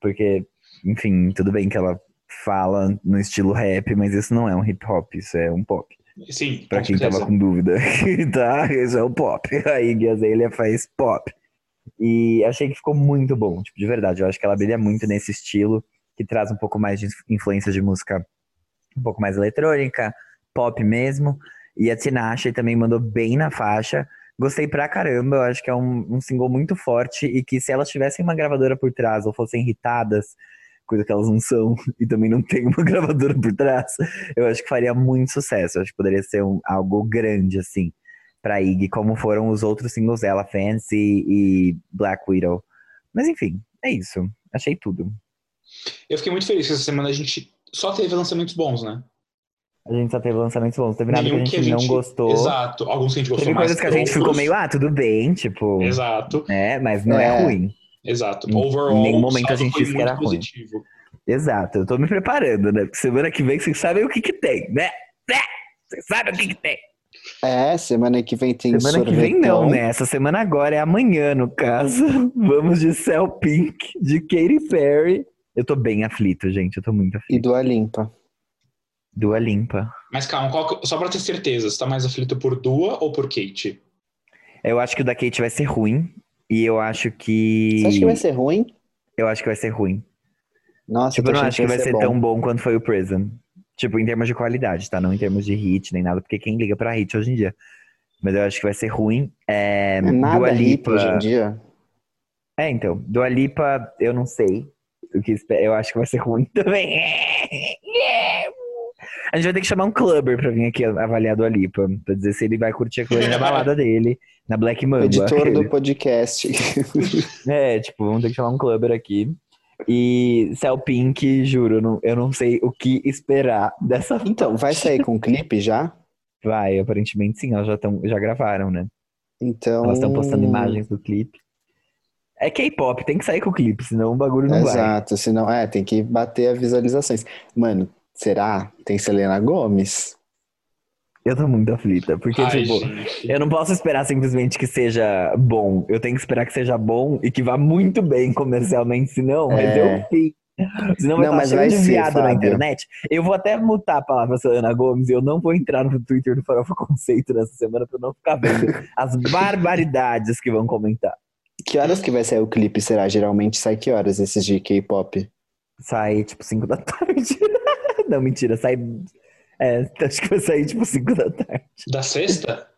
porque, enfim, tudo bem que ela fala no estilo rap, mas isso não é um hip hop, isso é um pop. Sim. Pra quem tava com dúvida, *laughs* tá? Isso é o pop. A Iggy Azalea faz pop. E achei que ficou muito bom, tipo, de verdade. Eu acho que ela brilha muito nesse estilo, que traz um pouco mais de influência de música um pouco mais eletrônica, pop mesmo. E a Tinashe também mandou bem na faixa. Gostei pra caramba, eu acho que é um, um single muito forte e que se elas tivessem uma gravadora por trás ou fossem irritadas, coisa que elas não são, *laughs* e também não tem uma *laughs* gravadora por trás, eu acho que faria muito sucesso. Eu acho que poderia ser um, algo grande, assim, pra Iggy, como foram os outros singles dela, Fancy e Black Widow. Mas enfim, é isso. Achei tudo. Eu fiquei muito feliz que essa semana a gente só teve lançamentos bons, né? A gente só teve lançamentos bons. Teve nada que a gente, que a gente, não gostou. Exato. Alguns que a gente gostou teve mais. Teve coisas que a gente ficou meio, ah, tudo bem, tipo. Exato. É, mas não é, é ruim. Exato. Overall, em nenhum momento a gente disse que era positivo. ruim. Exato. Eu tô me preparando, né? Porque semana que vem vocês sabem o que que tem, né? né? Vocês sabem o que que tem. É, semana que vem tem Semana sorvetão. que vem não, né? Essa semana agora é amanhã, no caso. *laughs* Vamos de Cell Pink, de Katy Perry eu tô bem aflito, gente. Eu tô muito aflito. E Dua Limpa. Dua Limpa. Mas calma, qual, só pra ter certeza, você tá mais aflito por Dua ou por Kate? Eu acho que o da Kate vai ser ruim. E eu acho que. Você acha que vai ser ruim? Eu acho que vai ser ruim. Nossa, tipo, eu não acho que vai ser, bom. tão bom quanto foi o Prison. Tipo, em termos de qualidade, tá? Não em termos de hit nem nada, porque quem liga pra hit hoje em dia. Mas eu acho que vai ser ruim. É, é nada Dua Lipa... hoje em dia. É, então. Dua Lipa, eu não sei o que eu acho que vai ser ruim *laughs* também. A gente vai ter que chamar um clubber pra vir aqui avaliar do Alipa, pra dizer se ele vai curtir a coisa na balada dele, na Black O Mamba. editor do *laughs* podcast. É, tipo, vamos ter que chamar um clubber aqui. E Cell Pink, juro, eu não, eu não sei o que esperar dessa. *laughs* Então, vai sair com clipe já? Vai, aparentemente sim, elas já, tão, já gravaram, né? Então. Elas estão postando imagens do clipe. É K-pop, tem que sair com o clipe, senão o bagulho não vai. Exato, senão, é, tem que bater as visualizações. Mano, será? Tem Selena Gomes? Eu tô muito aflita, porque, Ai, tipo, gente. eu não posso esperar simplesmente que seja bom. Eu tenho que esperar que seja bom e que vá muito bem comercialmente, senão vai É. ter um fim. Senão vai Não, estar mas vai de ser, viado na internet. Eu vou até mutar a palavra Selena Gomes e eu não vou entrar no Twitter do Farofa Conceito nessa semana pra eu não ficar vendo *laughs* as barbaridades que vão comentar. Que horas que vai sair o clipe, será? Geralmente sai que horas esses de K-pop? Sai, tipo, 5 da *laughs* tarde. não, mentira, sai... É, acho que vai sair, tipo, 5 da tarde. Da sexta?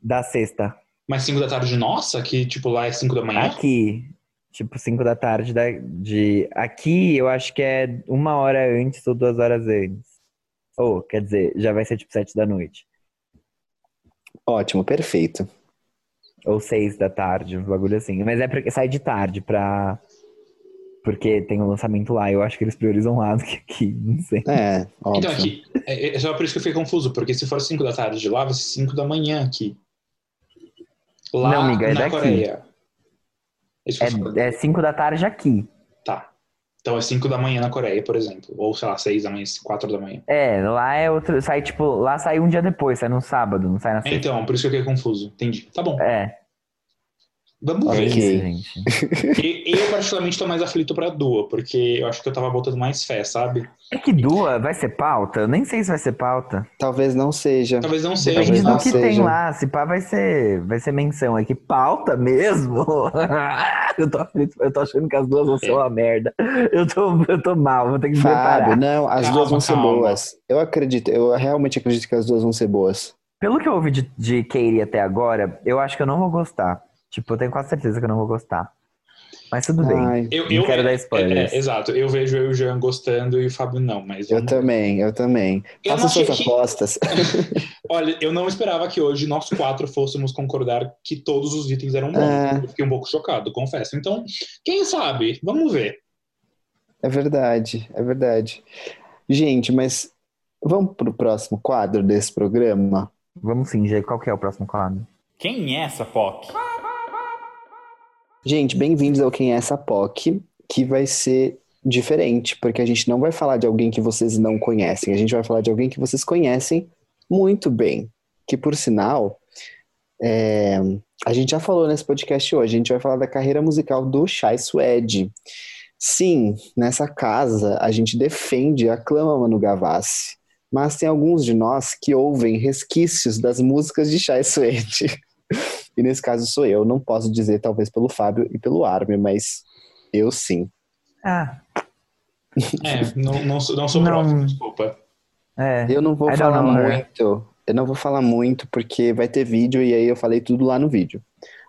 Da sexta. Mas 5 da tarde nossa, que tipo lá é 5 da manhã? Aqui, tipo, 5 da tarde da, de. Aqui eu acho que é uma hora antes ou duas horas antes. Ou, quer dizer, já vai ser tipo 7 da noite. Ótimo, perfeito. Ou 6 da tarde, um bagulho assim. Mas é porque sai de tarde pra. Porque tem o lançamento lá. Eu acho que eles priorizam lá do que aqui. Não sei. É, óbvio. Então aqui, é, é só por isso que eu fiquei confuso, porque se for 5 da tarde de lá, vai ser 5 da manhã aqui. Lá Não, amiga, é na daqui. Coreia. É 5 da tarde aqui. Então é 5 da manhã na Coreia, por exemplo. Ou, sei lá, 6 da manhã, 4 da manhã. É, lá é outro. Sai, tipo, lá sai um dia depois, sai no sábado, não sai na sexta. Então, por isso que eu fiquei confuso. Entendi. Tá bom. É, Vamos Ok. é ver. gente. *laughs* E- Eu, particularmente, tô mais aflito pra Dua, porque eu acho que eu tava botando mais fé, sabe? É que Dua vai ser pauta? Eu nem sei se vai ser pauta. Talvez não seja. Talvez não seja. Depende Talvez do não que seja. tem lá. Se pá, vai ser, vai ser menção. É que pauta mesmo? *laughs* eu, tô, aflito, eu tô achando que as duas vão ser É. uma merda. Eu tô, eu tô mal, vou ter que Fábio, preparar. não, as Calma, duas vão ser calma. boas. Eu acredito, eu realmente acredito que as duas vão ser boas. Pelo que eu ouvi de, de Katie até agora, eu acho que eu não vou gostar. Tipo, eu tenho quase certeza que eu não vou gostar. Mas tudo bem. Ai, Eu, Não eu, quero dar é, spoilers. é, exato. Eu vejo eu e o Jean gostando e o Fábio não, mas. eu vamos- também, eu também. Eu Faça suas que- apostas. *laughs* Olha, eu não esperava que hoje nós quatro fôssemos concordar que todos os itens eram bons. É. Eu fiquei um pouco chocado, confesso. Então, quem sabe? Vamos ver. É verdade, é verdade. Gente, mas vamos pro próximo quadro desse programa? Vamos sim, Gê. Qual que é o próximo quadro? Quem é essa POC? Gente, bem-vindos ao Quem é essa POC, que vai ser diferente, porque a gente não vai falar de alguém que vocês não conhecem, a gente vai falar de alguém que vocês conhecem muito bem. Que, por sinal, é, a gente já falou nesse podcast hoje, a gente vai falar da carreira musical do Shai Suede. Sim, nessa casa a gente defende e aclama Manu Gavassi, mas tem alguns de nós que ouvem resquícios das músicas de Shai Suede. *laughs* E nesse caso sou eu, não posso dizer talvez pelo Fábio e pelo Armin, mas eu sim. Ah, É, não, não, sou- não sou Não. próximo, desculpa. é. Eu não vou falar know muito, eu não vou falar muito porque vai ter vídeo e aí eu falei tudo lá no vídeo.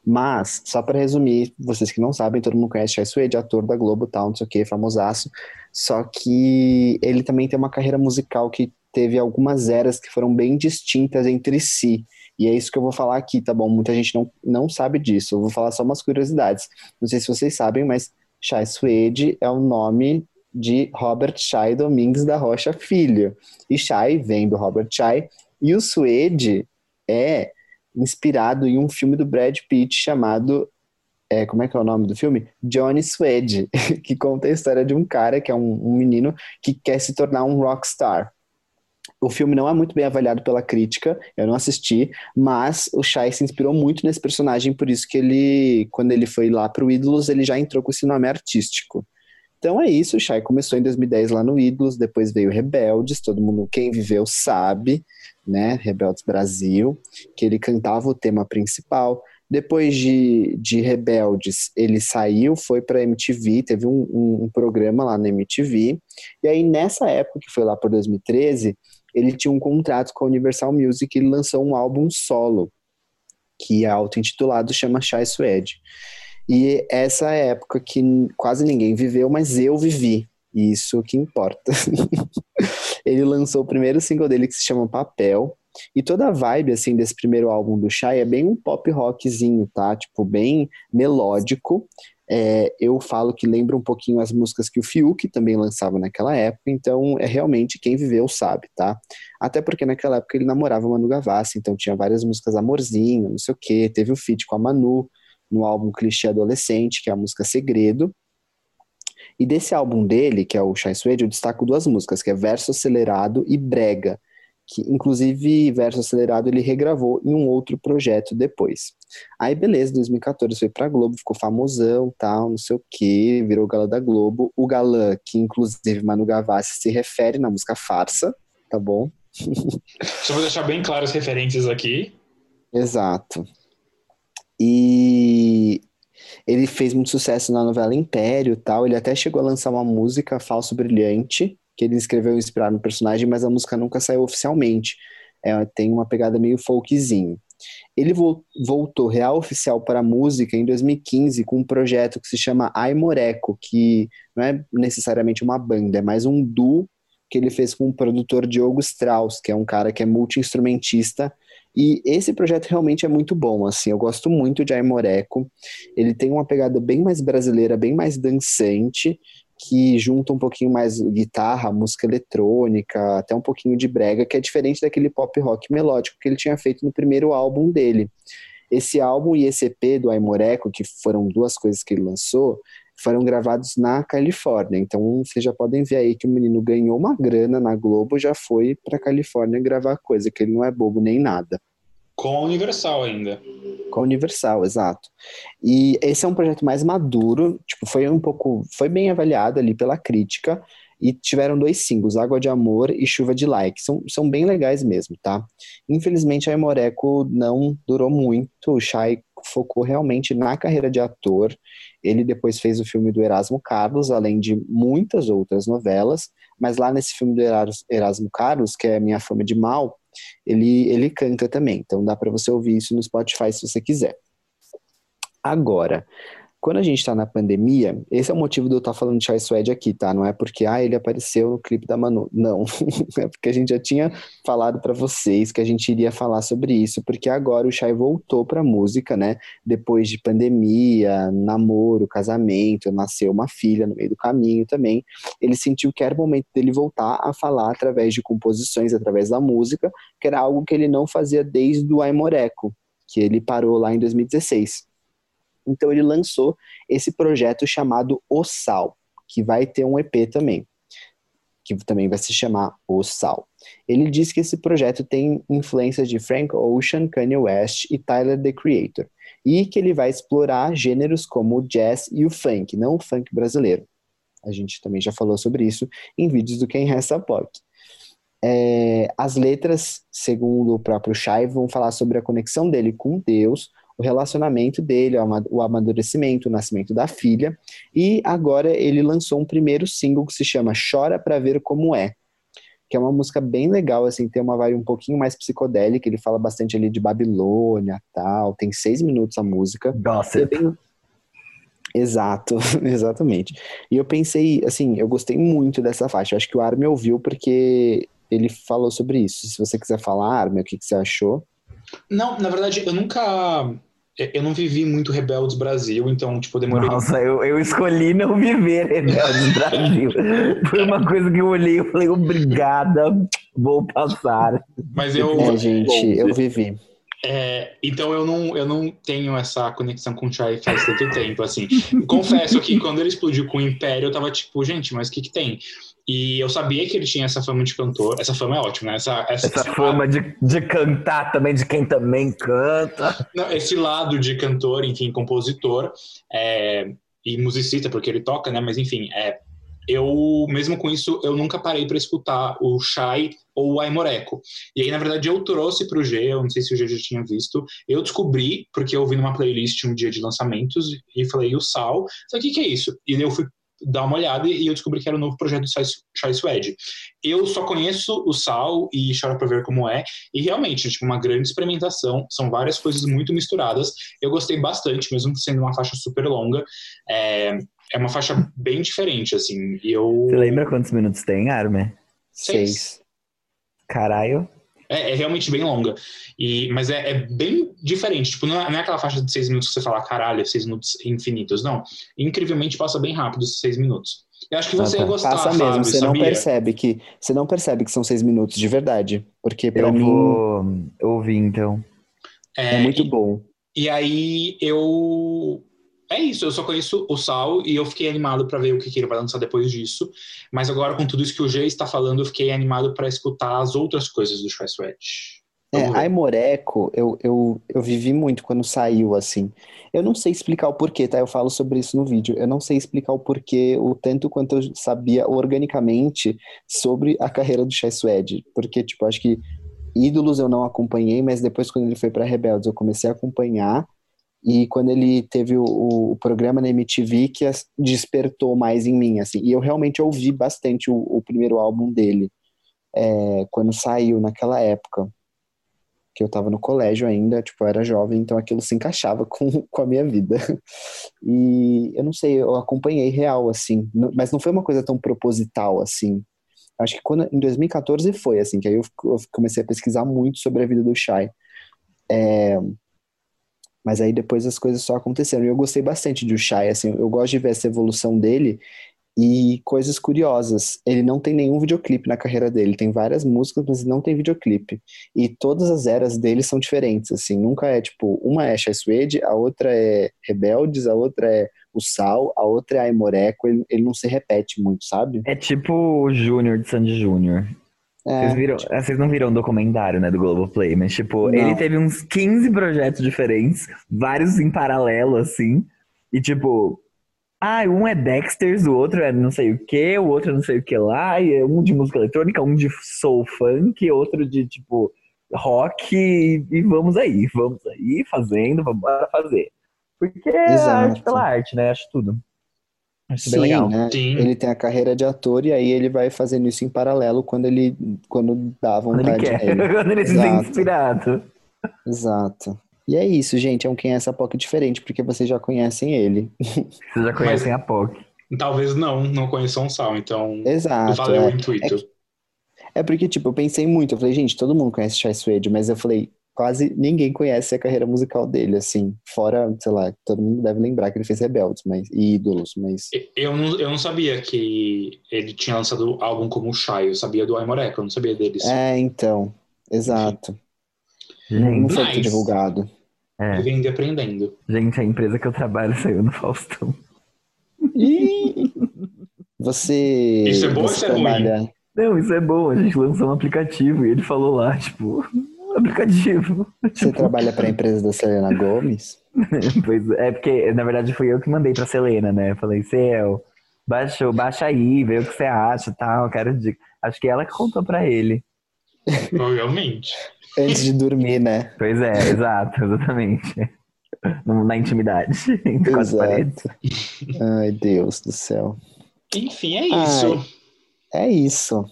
Mas, só para resumir, vocês que não sabem, todo mundo conhece Chai Suede, ator da Globo, tal, não sei o que, famosaço. Só que ele também tem uma carreira musical que teve algumas eras que foram bem distintas entre si. E é isso que eu vou falar aqui, tá bom? Muita gente não, não sabe disso. Eu vou falar só umas curiosidades. Não sei se vocês sabem, mas Chai Suede é o nome de Robert Chai Domingues da Rocha Filho. E Chai vem do Robert Chai. E o Suede é inspirado em um filme do Brad Pitt chamado. é, como é que é o nome do filme? Johnny Suede, *laughs* que conta a história de um cara que é um, um menino que quer se tornar um rockstar. O filme não é muito bem avaliado pela crítica, eu não assisti, mas o Shai se inspirou muito nesse personagem, por isso que ele, quando ele foi lá pro Ídolos, ele já entrou com esse nome artístico. Então é isso, o Shai começou em 2010 lá no Ídolos, depois veio Rebeldes, todo mundo, quem viveu sabe, né, Rebeldes Brasil, que ele cantava o tema principal. Depois de, de Rebeldes, ele saiu, foi para MTV, teve um, um, um programa lá na MTV, e aí nessa época, que foi lá por 2013, ele tinha um contrato com a Universal Music e lançou um álbum solo, que é auto-intitulado, chama Chai Suede. E essa é época que quase ninguém viveu, mas eu vivi. Isso que importa. *laughs* ele lançou o primeiro single dele que se chama Papel. E toda a vibe, assim, desse primeiro álbum do Shai é bem um pop rockzinho, tá? Tipo, bem melódico. É, eu falo que lembra um pouquinho as músicas que o Fiuk também lançava naquela época, então é realmente quem viveu sabe, tá? Até porque naquela época ele namorava Manu Gavassi, então tinha várias músicas amorzinho, não sei o quê, teve o feat com a Manu no álbum Clichê Adolescente, que é a música Segredo. E desse álbum dele, que é o Shai Suede, eu destaco duas músicas, que é Verso Acelerado e Brega que inclusive Verso Acelerado ele regravou em um outro projeto depois. Aí beleza, 2014 foi pra Globo, ficou famosão, tal, não sei o que, virou galã da Globo. O galã, que inclusive Manu Gavassi se refere na música Farsa, tá bom? *laughs* Só vou deixar bem claras as referências aqui. Exato. E ele fez muito sucesso na novela Império tal. Ele até chegou a lançar uma música, Falso Brilhante, que ele escreveu inspirado no personagem, mas a música nunca saiu oficialmente. É, tem uma pegada meio folkzinho. Ele vo voltou real oficial para a música em 2015 com um projeto que se chama Aimoreco, que não é necessariamente uma banda, é mais um duo que ele fez com o produtor Diogo Strauss, que é um cara que é multi-instrumentista. E esse projeto realmente é muito bom, assim, eu gosto muito de Aimoreco. Ele tem uma pegada bem mais brasileira, bem mais dançante, que junta um pouquinho mais guitarra, música eletrônica, até um pouquinho de brega, que é diferente daquele pop rock melódico que ele tinha feito no primeiro álbum dele. Esse álbum e esse EP do Aimoreco, que foram duas coisas que ele lançou, foram gravados na Califórnia. Então vocês já podem ver aí que o menino ganhou uma grana na Globo, já foi para Califórnia gravar coisa, que ele não é bobo nem nada. Com a Universal ainda. Com a Universal, exato. E esse é um projeto mais maduro, tipo, foi um pouco, foi bem avaliado ali pela crítica, e tiveram dois singles, Água de Amor e Chuva de Like. São, são bem legais mesmo, tá? Infelizmente, a Emoreco não durou muito. O Shai focou realmente na carreira de ator. Ele depois fez o filme do Erasmo Carlos, além de muitas outras novelas. Mas lá nesse filme do Erasmo Carlos, que é Minha Fama de Mal, ele, ele canta também. Então dá para você ouvir isso no Spotify se você quiser. Agora, quando a gente está na pandemia, esse é o motivo de eu estar tá falando de Chai Suede aqui, tá? Não é porque ah, ele apareceu no clipe da Manu. Não. *laughs* é porque a gente já tinha falado para vocês que a gente iria falar sobre isso, porque agora o Chai voltou para música, né? Depois de pandemia, namoro, casamento, nasceu uma filha no meio do caminho também. Ele sentiu que era o momento dele voltar a falar através de composições, através da música, que era algo que ele não fazia desde o Aimoreco, que ele parou lá em 2016. Então ele lançou esse projeto chamado O Sal, que vai ter um EP também, que também vai se chamar O Sal. Ele diz que esse projeto tem influências de Frank Ocean, Kanye West e Tyler the Creator, e que ele vai explorar gêneros como o jazz e o funk, não o funk brasileiro. A gente também já falou sobre isso em vídeos do Quem Resta Pop. É, as letras, segundo o próprio Shai, vão falar sobre a conexão dele com Deus, o relacionamento dele, o amadurecimento, o nascimento da filha. E agora ele lançou um primeiro single que se chama Chora para Ver Como É. Que é uma música bem legal, assim, tem uma vibe um pouquinho mais psicodélica, ele fala bastante ali de Babilônia tal, tem seis minutos a música. Gossip. É bem... Exato, *laughs* exatamente. E eu pensei, assim, eu gostei muito dessa faixa. Eu acho que o Armin ouviu porque ele falou sobre isso. Se você quiser falar, Armin, o que, que você achou? Não, na verdade, eu nunca eu não vivi muito Rebeldes Brasil, então, tipo, demorei. Nossa, eu, eu escolhi não viver Rebeldes *laughs* Brasil. Foi uma coisa que eu olhei e falei, obrigada, vou passar. Mas eu. É, gente, eu vivi. É, então eu não, eu não tenho essa conexão com o Chai faz tanto tempo, assim. Confesso que quando ele explodiu com o Império, eu tava tipo, gente, mas o que que tem? E eu sabia que ele tinha essa fama de cantor. Essa fama é ótima, né? Essa, essa, essa fama lado... de, de cantar também, de quem também canta. Não, esse lado de cantor, enfim, compositor é, e musicista, porque ele toca, né? Mas enfim, é, eu, mesmo com isso, eu nunca parei para escutar o Shai ou o Aimoreco. E aí, na verdade, eu trouxe para o G, eu não sei se o G já tinha visto, eu descobri, porque eu ouvi numa playlist um dia de lançamentos, e falei, e o Sal? Falei, o que, que é isso? E eu fui dar uma olhada e eu descobri que era o novo projeto do Chai Suede. Eu só conheço o Sal e Chora Pra Ver Como É, e realmente, tipo, uma grande experimentação, são várias coisas muito misturadas. Eu gostei bastante, mesmo sendo uma faixa super longa. É, é uma faixa bem diferente, assim, e eu... Você lembra quantos minutos tem, Arme? Seis. Caralho. É, é realmente bem longa. E, mas é, é bem diferente. Tipo, não é, não é aquela faixa de seis minutos que você fala, caralho, seis minutos infinitos. Não. Incrivelmente passa bem rápido esses seis minutos. Eu acho que você Ah, ia tá. gostar, Passa Fábio, mesmo, você não percebe que você não percebe que são seis minutos de verdade, porque pra Eu mim vou ouvir, então. é, muito e, bom. E aí eu. É isso, eu só conheço o Sal e eu fiquei animado pra ver o que, que ele vai lançar depois disso. Mas agora, com tudo isso que o G está falando, eu fiquei animado pra escutar as outras coisas do Shy Sweat. É, Vamos ver. Aimoreco, eu, eu, eu vivi muito quando saiu, assim. Eu não sei explicar o porquê, tá? Eu falo sobre isso no vídeo. Eu não sei explicar o porquê, o tanto quanto eu sabia organicamente sobre a carreira do Chai Suede. Porque, tipo, acho que Ídolos eu não acompanhei, mas depois, quando ele foi pra Rebeldes, eu comecei a acompanhar. E quando ele teve o, o, programa na MTV, que despertou mais em mim, assim. E eu realmente ouvi bastante o, o primeiro álbum dele, é, quando saiu, naquela época que eu tava no colégio ainda, tipo, eu era jovem, então aquilo se encaixava *laughs* com, com a minha vida. E eu não sei, eu acompanhei real, assim, mas não foi uma coisa tão proposital, assim. Acho que quando, em 2014 foi, assim, que aí eu, eu comecei a pesquisar muito sobre a vida do Shai. É, mas aí depois as coisas só aconteceram. E eu gostei bastante do Shai, assim, eu gosto de ver essa evolução dele e coisas curiosas. Ele não tem nenhum videoclipe na carreira dele, tem várias músicas, mas não tem videoclipe. E todas as eras dele são diferentes, assim, nunca é tipo, uma é Shai Suede, a outra é Rebeldes, a outra é o Sal, a outra é Aimoreco, ele, ele não se repete muito, sabe? É tipo o Júnior de Sandy Júnior. É, Vocês viram, ah, vocês não viram o documentário, né, do Globoplay, mas tipo, Não. ele teve uns 15 projetos diferentes, vários em paralelo, assim, e tipo, ah, um é Dexter's, o outro é não sei o que, o outro é não sei o que lá, e é um de música eletrônica, um de soul funk, outro de tipo rock, e, e vamos aí, vamos aí, fazendo, vamos fazer. Porque é Exato. arte pela arte, né, acho tudo. Sim, legal. né? Sim. Ele tem a carreira de ator e aí ele vai fazendo isso em paralelo quando ele quando dá Quando ele vontade quer, *laughs* quando ele se sente inspirado. Exato. E é isso, gente. É um Quem é essa POC diferente, porque vocês já conhecem ele. *laughs* Vocês já conhecem a POC. Talvez não, não conheçam o Sal, então Exato. valeu é. o intuito. É porque, tipo, eu pensei muito. Eu falei, gente, todo mundo conhece Chai Suede, mas eu falei, quase ninguém conhece a carreira musical dele, assim. Fora, sei lá, todo mundo deve lembrar que ele fez Rebeldes mas, e Ídolos, mas. Eu não, eu não sabia que ele tinha lançado álbum como o Shy, eu sabia do Aimoreco, eu não sabia deles. É, então. Exato. Não, não Gente, foi muito Nice. divulgado. é. Vivendo e aprendendo. Gente, a empresa que eu trabalho *laughs* saiu no Faustão. Ih! Você. Isso é bom ou você isso é ruim? Não, isso é bom. A gente lançou um aplicativo e ele falou lá, tipo, aplicativo. Você trabalha para a empresa da Selena Gomes? *laughs* Pois é, porque na verdade foi eu que mandei pra Selena, né? Eu falei, Cel, baixa, baixa aí, vê o que você acha e tal. Quero dica. Acho que ela que contou pra ele. Provavelmente. Antes de dormir, né? Pois é, exato, exatamente. Na intimidade, *laughs* entre quatro paredes. Exato. Ai, Deus do céu. Enfim, é isso. É isso.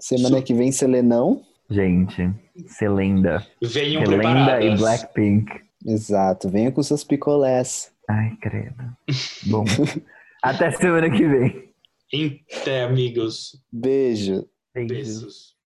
Semana que vem, Selenão. Gente, Selenda. Venham Selenda e preparadas. Blackpink. Exato. Venha com seus picolés. Ai, credo. Bom, *laughs* até semana que vem. Até, amigos. Beijo. Beijos. Beijos.